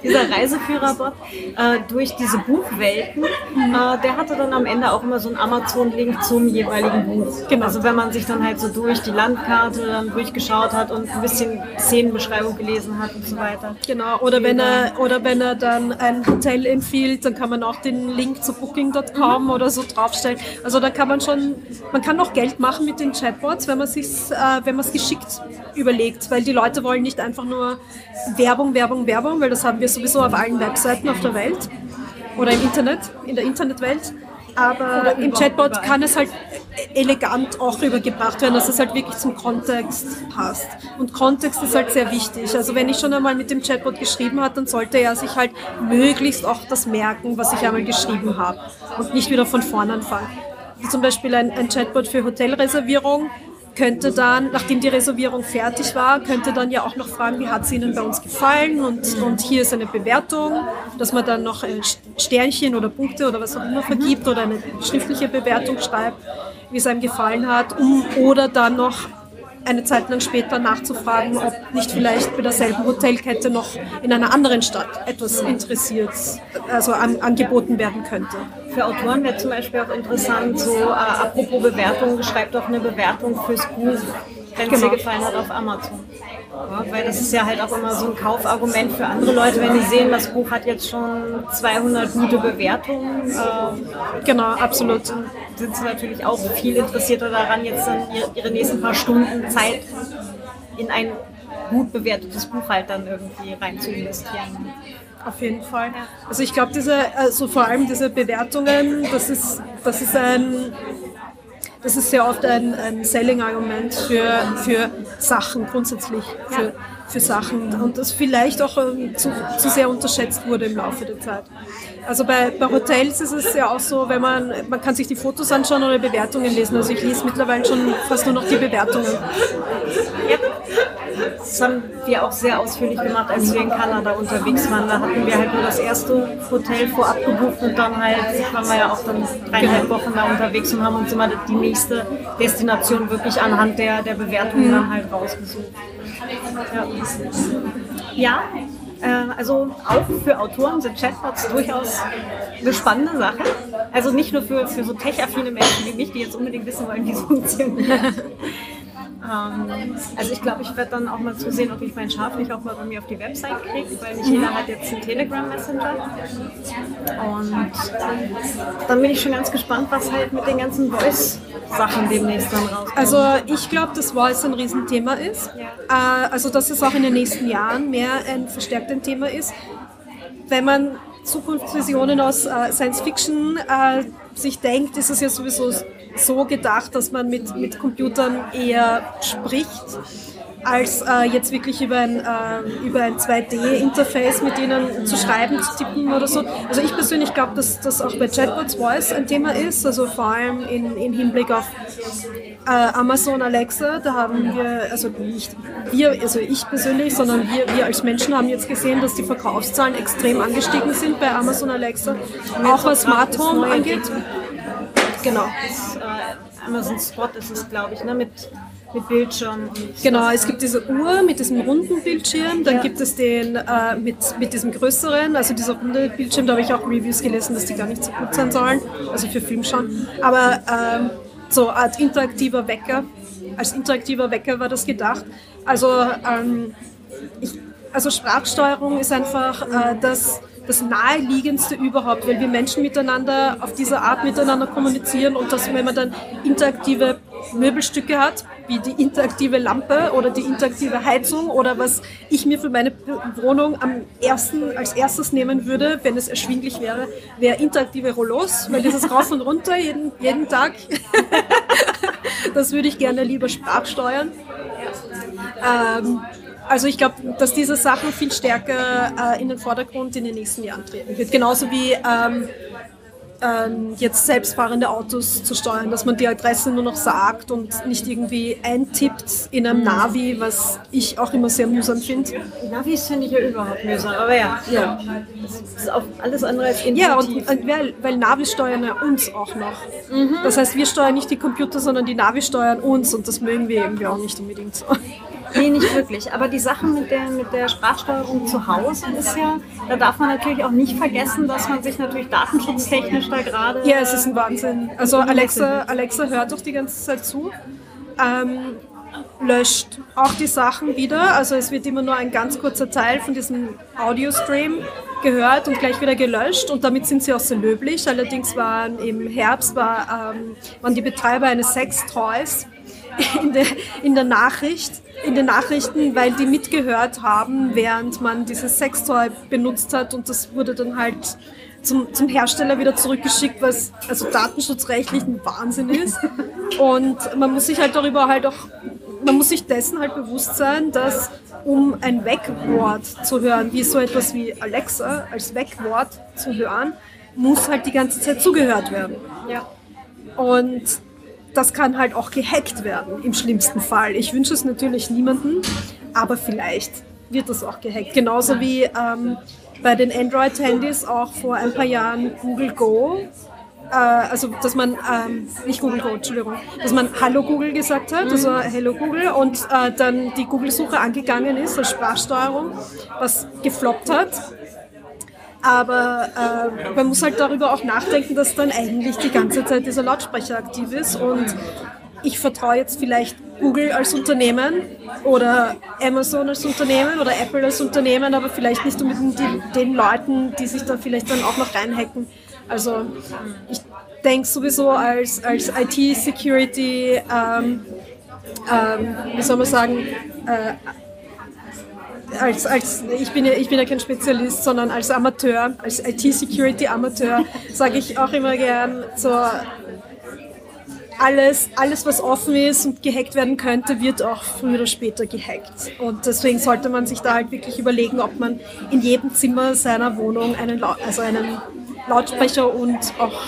dieser Reiseführerbot äh, durch diese Buchwelten, äh, der hatte dann am Ende auch immer so einen Amazon-Link zum jeweiligen Buch. Genau. Also wenn man sich dann halt so durch die Landkarte dann durchgeschaut hat und ein bisschen Szenenbeschreibung gelesen hat und so weiter. Genau, oder wenn er oder wenn er dann ein Hotel empfiehlt, dann kann man auch den Link zu booking.com mhm. oder so draufstellen. Also da kann man schon, man kann noch Geld machen mit den Chatbots, wenn man sich äh, wenn man es geschickt überlegt, weil die Leute wollen nicht einfach nur Werbung, Werbung, Werbung, weil das haben wir sowieso auf allen Webseiten auf der Welt oder im Internet, in der Internetwelt. Aber im Chatbot überall. kann es halt elegant auch rübergebracht werden, dass es halt wirklich zum Kontext passt. Und Kontext ist halt sehr wichtig. Also wenn ich schon einmal mit dem Chatbot geschrieben habe, dann sollte er sich halt möglichst auch das merken, was ich einmal geschrieben habe und nicht wieder von vorne anfangen. Wie zum Beispiel ein, ein Chatbot für Hotelreservierung könnte dann, nachdem die Reservierung fertig war, könnte dann ja auch noch fragen, wie hat es Ihnen bei uns gefallen? Und, und hier ist eine Bewertung, dass man dann noch ein Sternchen oder Punkte oder was auch immer vergibt oder eine schriftliche Bewertung schreibt, wie es einem gefallen hat, um, oder dann noch eine Zeit lang später nachzufragen, ob nicht vielleicht bei derselben Hotelkette noch in einer anderen Stadt etwas interessiert, also an, angeboten werden könnte. Für Autoren wäre zum Beispiel auch interessant, so äh, apropos Bewertung, schreibt doch eine Bewertung fürs Buch, wenn es genau. dir gefallen hat auf Amazon. Ja, weil das ist ja halt auch immer so ein Kaufargument für andere Leute, wenn die sehen, das Buch hat jetzt schon 200 gute Bewertungen. Äh, genau, absolut. Sind sie natürlich auch viel interessierter daran, jetzt dann ihre nächsten paar Stunden Zeit in ein gut bewertetes Buch halt dann irgendwie rein zu investieren. Auf jeden Fall. Also ich glaube, diese, also vor allem diese Bewertungen, das ist, das ist ein das ist sehr oft ein, ein Selling-Argument für, für Sachen grundsätzlich, für, für Sachen und das vielleicht auch ähm, zu, zu sehr unterschätzt wurde im Laufe der Zeit. Also bei, bei Hotels ist es ja auch so, wenn man, man kann sich die Fotos anschauen oder Bewertungen lesen. Also ich lese mittlerweile schon fast nur noch die Bewertungen. Ja. Das haben wir auch sehr ausführlich gemacht, als wir in Kanada unterwegs waren. Da hatten wir halt nur das erste Hotel vorab gebucht und dann halt waren wir ja auch dann dreieinhalb Wochen da unterwegs und haben uns immer die nächste Destination wirklich anhand der, der Bewertungen dann halt rausgesucht. Ja. ja, äh, also auch für Autoren sind Chatbots durchaus eine spannende Sache. Also nicht nur für, für so tech-affine Menschen wie mich, die jetzt unbedingt wissen wollen, wie es funktioniert. Ähm, also ich glaube, ich werde dann auch mal zusehen, ob ich mein Schaf nicht auch mal bei mir auf die Website kriege, weil nicht jeder hat jetzt einen Telegram Messenger. Und dann bin ich schon ganz gespannt, was halt mit den ganzen Voice-Sachen demnächst dann rauskommt. Also ich glaube, dass Voice ein Riesenthema ist. Ja. Äh, also dass es auch in den nächsten Jahren mehr ein verstärktes Thema ist. Wenn man Zukunftsvisionen aus äh, Science Fiction äh, sich denkt, ist es ja sowieso so gedacht, dass man mit, mit Computern eher spricht. als äh, jetzt wirklich über ein, äh, über ein 2D-Interface mit ihnen zu schreiben, zu tippen oder so. Also ich persönlich glaube, dass das auch bei Chatbots Voice ein Thema ist, also vor allem in, in Hinblick auf äh, Amazon Alexa, da haben wir, also nicht wir, also ich persönlich, sondern wir, wir als Menschen haben jetzt gesehen, dass die Verkaufszahlen extrem angestiegen sind bei Amazon Alexa, auch was Smart Home angeht. Genau. Das, äh, Amazon Spot ist es, glaube ich, ne, mit mit Bildschirm. genau, es gibt diese Uhr mit diesem runden Bildschirm, dann ja. gibt es den äh, mit, mit diesem größeren, also dieser runde Bildschirm, da habe ich auch Reviews gelesen, dass die gar nicht so gut sein sollen, also für Film schon. Aber ähm, so als interaktiver Wecker, als interaktiver Wecker war das gedacht. Also, ähm, ich, also Sprachsteuerung ist einfach äh, das das naheliegendste überhaupt, weil wir Menschen miteinander auf diese Art miteinander kommunizieren und dass, wenn man dann interaktive Möbelstücke hat, wie die interaktive Lampe oder die interaktive Heizung oder was ich mir für meine Wohnung am ersten, als erstes nehmen würde, wenn es erschwinglich wäre, wäre interaktive Rollos, weil dieses rauf und runter jeden, jeden Tag, das würde ich gerne lieber sprachsteuern. Ähm, also ich glaube, dass diese Sachen viel stärker äh, in den Vordergrund in den nächsten Jahren treten wird. Genauso wie ähm, ähm, jetzt selbstfahrende Autos zu steuern, dass man die Adresse nur noch sagt und nicht irgendwie eintippt in einem Navi, was ich auch immer sehr mühsam finde. Navis finde ich ja überhaupt mühsam, aber ja, ja. das ist auch alles andere als intuitiv. Ja, und, und weil, weil Navis steuern ja uns auch noch. Mhm. Das heißt, wir steuern nicht die Computer, sondern die Navis steuern uns und das mögen wir irgendwie auch nicht unbedingt so. Nee, nicht wirklich. Aber die Sache mit der, mit der Sprachsteuerung zu Hause ist ja, da darf man natürlich auch nicht vergessen, dass man sich natürlich datenschutztechnisch da gerade. Ja, es ist ein Wahnsinn. Also Alexa, Alexa hört doch die ganze Zeit zu. Ähm, löscht auch die Sachen wieder. Also es wird immer nur ein ganz kurzer Teil von diesem Audio-Stream gehört und gleich wieder gelöscht und damit sind sie auch sehr löblich. Allerdings waren im Herbst war, ähm, waren die Betreiber eines Sex-Toys in der, in der Nachricht, in den Nachrichten, weil die mitgehört haben, während man dieses Sextoy benutzt hat und das wurde dann halt zum, zum Hersteller wieder zurückgeschickt, was also datenschutzrechtlich ein Wahnsinn ist. Und man muss sich halt darüber halt auch, man muss sich dessen halt bewusst sein, dass um ein Wegwort zu hören, wie so etwas wie Alexa als Wegwort zu hören, muss halt die ganze Zeit zugehört werden. Ja. Und das kann halt auch gehackt werden, im schlimmsten Fall. Ich wünsche es natürlich niemandem, aber vielleicht wird das auch gehackt. Genauso wie ähm, bei den Android-Handys auch vor ein paar Jahren Google Go äh, also dass man, ähm, nicht Google Go, Entschuldigung, dass man Hallo Google gesagt hat, also mhm. Hello Google und äh, dann die Google-Suche angegangen ist als Sprachsteuerung, was gefloppt hat aber äh, man muss halt darüber auch nachdenken, dass dann eigentlich die ganze Zeit dieser Lautsprecher aktiv ist. Und ich vertraue jetzt vielleicht Google als Unternehmen oder Amazon als Unternehmen oder Apple als Unternehmen, aber vielleicht nicht unbedingt die, den Leuten, die sich da vielleicht dann auch noch reinhacken. Also ich denke sowieso als, als IT-Security, ähm, ähm, wie soll man sagen, äh, als, als, ich, bin ja, ich bin ja kein Spezialist, sondern als Amateur, als IT-Security-Amateur, sage ich auch immer gern, so alles, alles, was offen ist und gehackt werden könnte, wird auch früher oder später gehackt. Und deswegen sollte man sich da halt wirklich überlegen, ob man in jedem Zimmer seiner Wohnung einen, also einen Lautsprecher und auch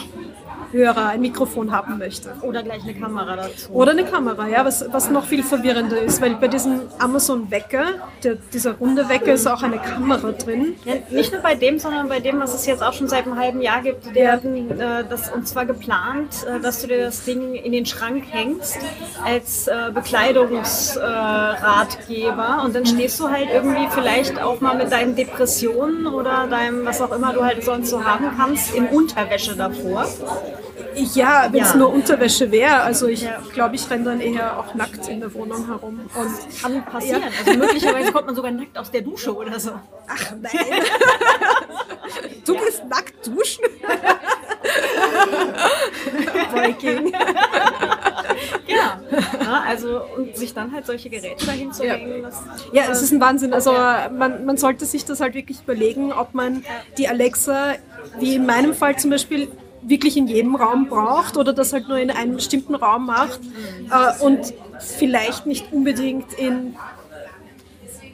Hörer, ein Mikrofon haben möchte. Oder gleich eine Kamera dazu. Oder eine Kamera, ja, was, was noch viel verwirrender ist, weil bei diesem Amazon Wecker, der, dieser runde Wecker, ist auch eine Kamera drin. Ja, nicht nur bei dem, sondern bei dem, was es jetzt auch schon seit einem halben Jahr gibt. Der hat äh, das und zwar geplant, äh, dass du dir das Ding in den Schrank hängst als äh, Bekleidungsratgeber und dann stehst du halt irgendwie vielleicht auch mal mit deinen Depressionen oder deinem, was auch immer du halt sonst so haben kannst, in Unterwäsche davor. Ja, wenn es ja. nur Unterwäsche wäre. Also ich ja. glaube, ich renne dann eher auch nackt in der Wohnung herum. Und kann passieren. Ja. Also möglicherweise kommt man sogar nackt aus der Dusche oder so. Ach nein. du gehst nackt duschen? Genau. Ja, also und sich dann halt solche Geräte dahin zu. Ja. ja, es ist ein Wahnsinn. Also man, man sollte sich das halt wirklich überlegen, ob man die Alexa, wie in meinem Fall zum Beispiel, wirklich in jedem Raum braucht oder das halt nur in einem bestimmten Raum macht äh, und vielleicht nicht unbedingt in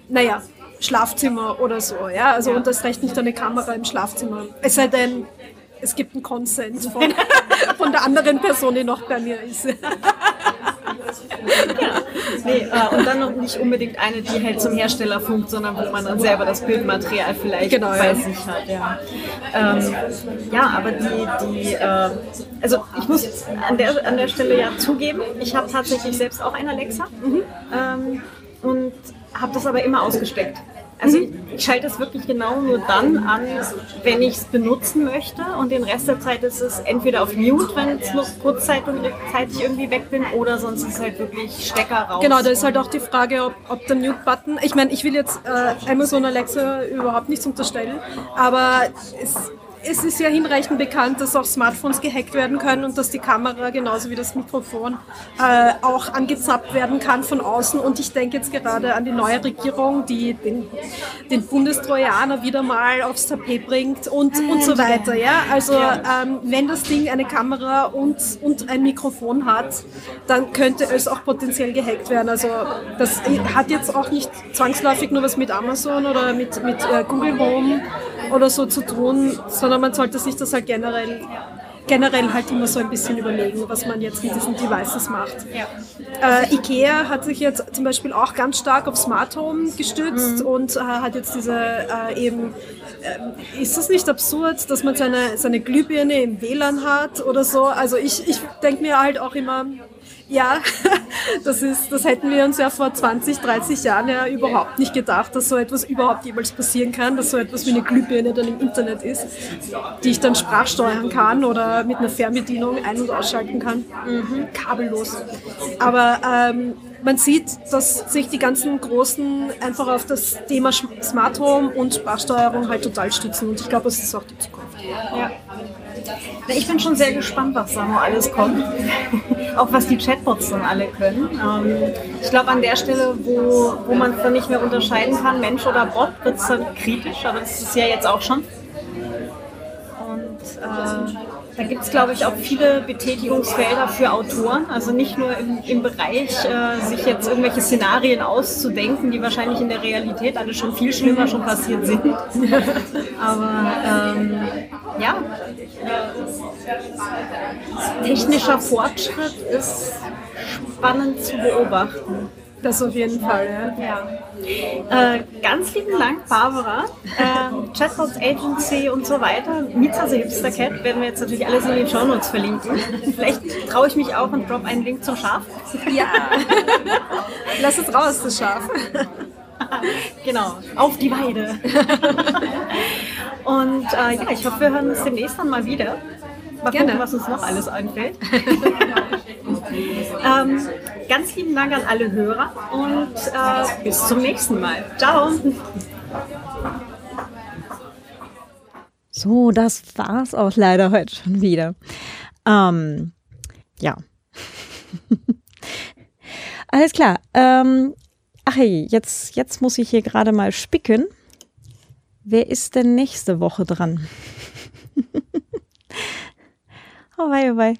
naja, Schlafzimmer oder so, ja. Also und das recht nicht eine Kamera im Schlafzimmer. Es sei denn, es gibt einen Konsens von, von der anderen Person, die noch bei mir ist. Nee, äh, und dann noch nicht unbedingt eine, die halt zum Hersteller funkt, sondern wo man dann selber das Bildmaterial vielleicht genau, bei ja. sich hat. Ja, ähm, ja aber die, die äh, also ich muss an der, an der Stelle ja zugeben, ich habe tatsächlich selbst auch ein Alexa mhm. ähm, und habe das aber immer ausgesteckt. Also ich schalte es wirklich genau nur dann an, wenn ich es benutzen möchte und den Rest der Zeit ist es entweder auf Mute, wenn ich nur kurzzeitig irgendwie weg bin oder sonst ist es halt wirklich Stecker raus. Genau, da ist halt auch die Frage, ob, ob der Mute-Button, ich meine, ich will jetzt äh, Amazon Alexa überhaupt nichts unterstellen, aber es es ist ja hinreichend bekannt, dass auch Smartphones gehackt werden können und dass die Kamera genauso wie das Mikrofon äh, auch angezappt werden kann von außen. Und ich denke jetzt gerade an die neue Regierung, die den, den Bundestrojaner wieder mal aufs Tapet bringt und, und so weiter. Ja? Also ähm, wenn das Ding eine Kamera und, und ein Mikrofon hat, dann könnte es auch potenziell gehackt werden. Also das hat jetzt auch nicht zwangsläufig nur was mit Amazon oder mit, mit äh, Google Home oder so zu tun, sondern man sollte sich das halt generell generell halt immer so ein bisschen überlegen, was man jetzt mit diesen Devices macht. Ja. Äh, Ikea hat sich jetzt zum Beispiel auch ganz stark auf Smart Home gestützt mhm. und äh, hat jetzt diese äh, eben, äh, ist das nicht absurd, dass man seine, seine Glühbirne im WLAN hat oder so? Also ich, ich denke mir halt auch immer, ja, das, ist, das hätten wir uns ja vor 20, 30 Jahren ja überhaupt nicht gedacht, dass so etwas überhaupt jemals passieren kann, dass so etwas wie eine Glühbirne dann im Internet ist, die ich dann sprachsteuern kann oder mit einer Fernbedienung ein- und ausschalten kann, mhm. kabellos. Aber ähm, man sieht, dass sich die ganzen Großen einfach auf das Thema Smart Home und Sprachsteuerung halt total stützen und ich glaube, das ist auch die Zukunft. Ja. Ich bin schon sehr gespannt, was da noch alles kommt. Auch was die Chatbots dann alle können. Ähm, ich glaube, an der Stelle, wo, wo man es dann nicht mehr unterscheiden kann, Mensch oder Bot, wird es dann kritisch, aber das ist ja jetzt auch schon. Und äh, da gibt es, glaube ich, auch viele Betätigungsfelder für Autoren. Also nicht nur im, im Bereich, äh, sich jetzt irgendwelche Szenarien auszudenken, die wahrscheinlich in der Realität alle schon viel schlimmer schon passiert sind. Aber ähm, ja, technischer Fortschritt ist spannend zu beobachten. Das auf jeden Fall, ja. Äh, ganz lieben Dank, Barbara. Äh, Chatbots Agency und so weiter. Mietshase also Hipster Cat werden wir jetzt natürlich alles in den Show Notes verlinken. Vielleicht traue ich mich auch und drop einen Link zum Schaf. Ja. Lass es raus, das Schaf. genau, auf die Weide. und äh, ja, ich hoffe, wir hören uns demnächst dann mal wieder. Mal Gerne. gucken, was uns noch alles einfällt. ähm, ganz lieben Dank an alle Hörer und äh, bis zum nächsten Mal. Ciao. So, das war's auch leider heute schon wieder. Ähm, ja. Alles klar. Ähm, ach hey, jetzt, jetzt muss ich hier gerade mal spicken. Wer ist denn nächste Woche dran? oh wei, oh wei.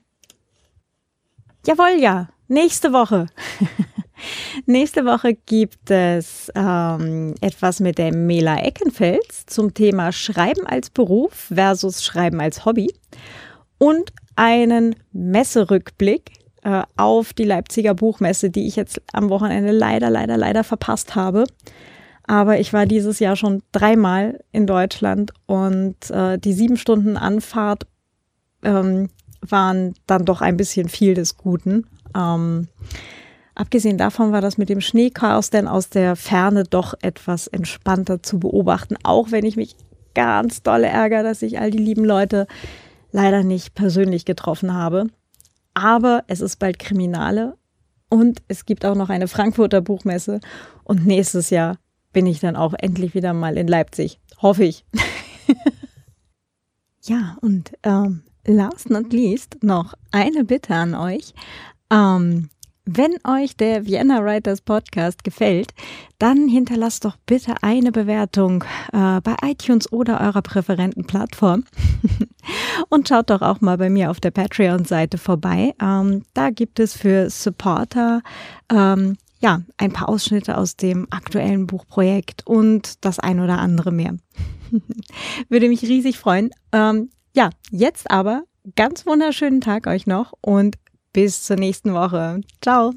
Jawohl, ja. Nächste Woche. Nächste Woche gibt es ähm, etwas mit der Mela Eckenfels zum Thema Schreiben als Beruf versus Schreiben als Hobby und einen Messerückblick äh, auf die Leipziger Buchmesse, die ich jetzt am Wochenende leider, leider, leider verpasst habe. Aber ich war dieses Jahr schon dreimal in Deutschland und äh, die sieben Stunden Anfahrt ähm, waren dann doch ein bisschen viel des Guten. Ähm, abgesehen davon war das mit dem Schneechaos denn aus der Ferne doch etwas entspannter zu beobachten, auch wenn ich mich ganz dolle ärgere, dass ich all die lieben Leute leider nicht persönlich getroffen habe. Aber es ist bald Kriminale und es gibt auch noch eine Frankfurter Buchmesse und nächstes Jahr bin ich dann auch endlich wieder mal in Leipzig. Hoffe ich. ja, und ähm, last not least noch eine Bitte an euch. Ähm, wenn euch der Vienna Writers Podcast gefällt, dann hinterlasst doch bitte eine Bewertung äh, bei iTunes oder eurer präferenten Plattform. Und schaut doch auch mal bei mir auf der Patreon-Seite vorbei. Ähm, da gibt es für Supporter ähm, ja, ein paar Ausschnitte aus dem aktuellen Buchprojekt und das ein oder andere mehr. Würde mich riesig freuen. Ähm, ja, jetzt aber ganz wunderschönen Tag euch noch und bis zur nächsten Woche. Ciao.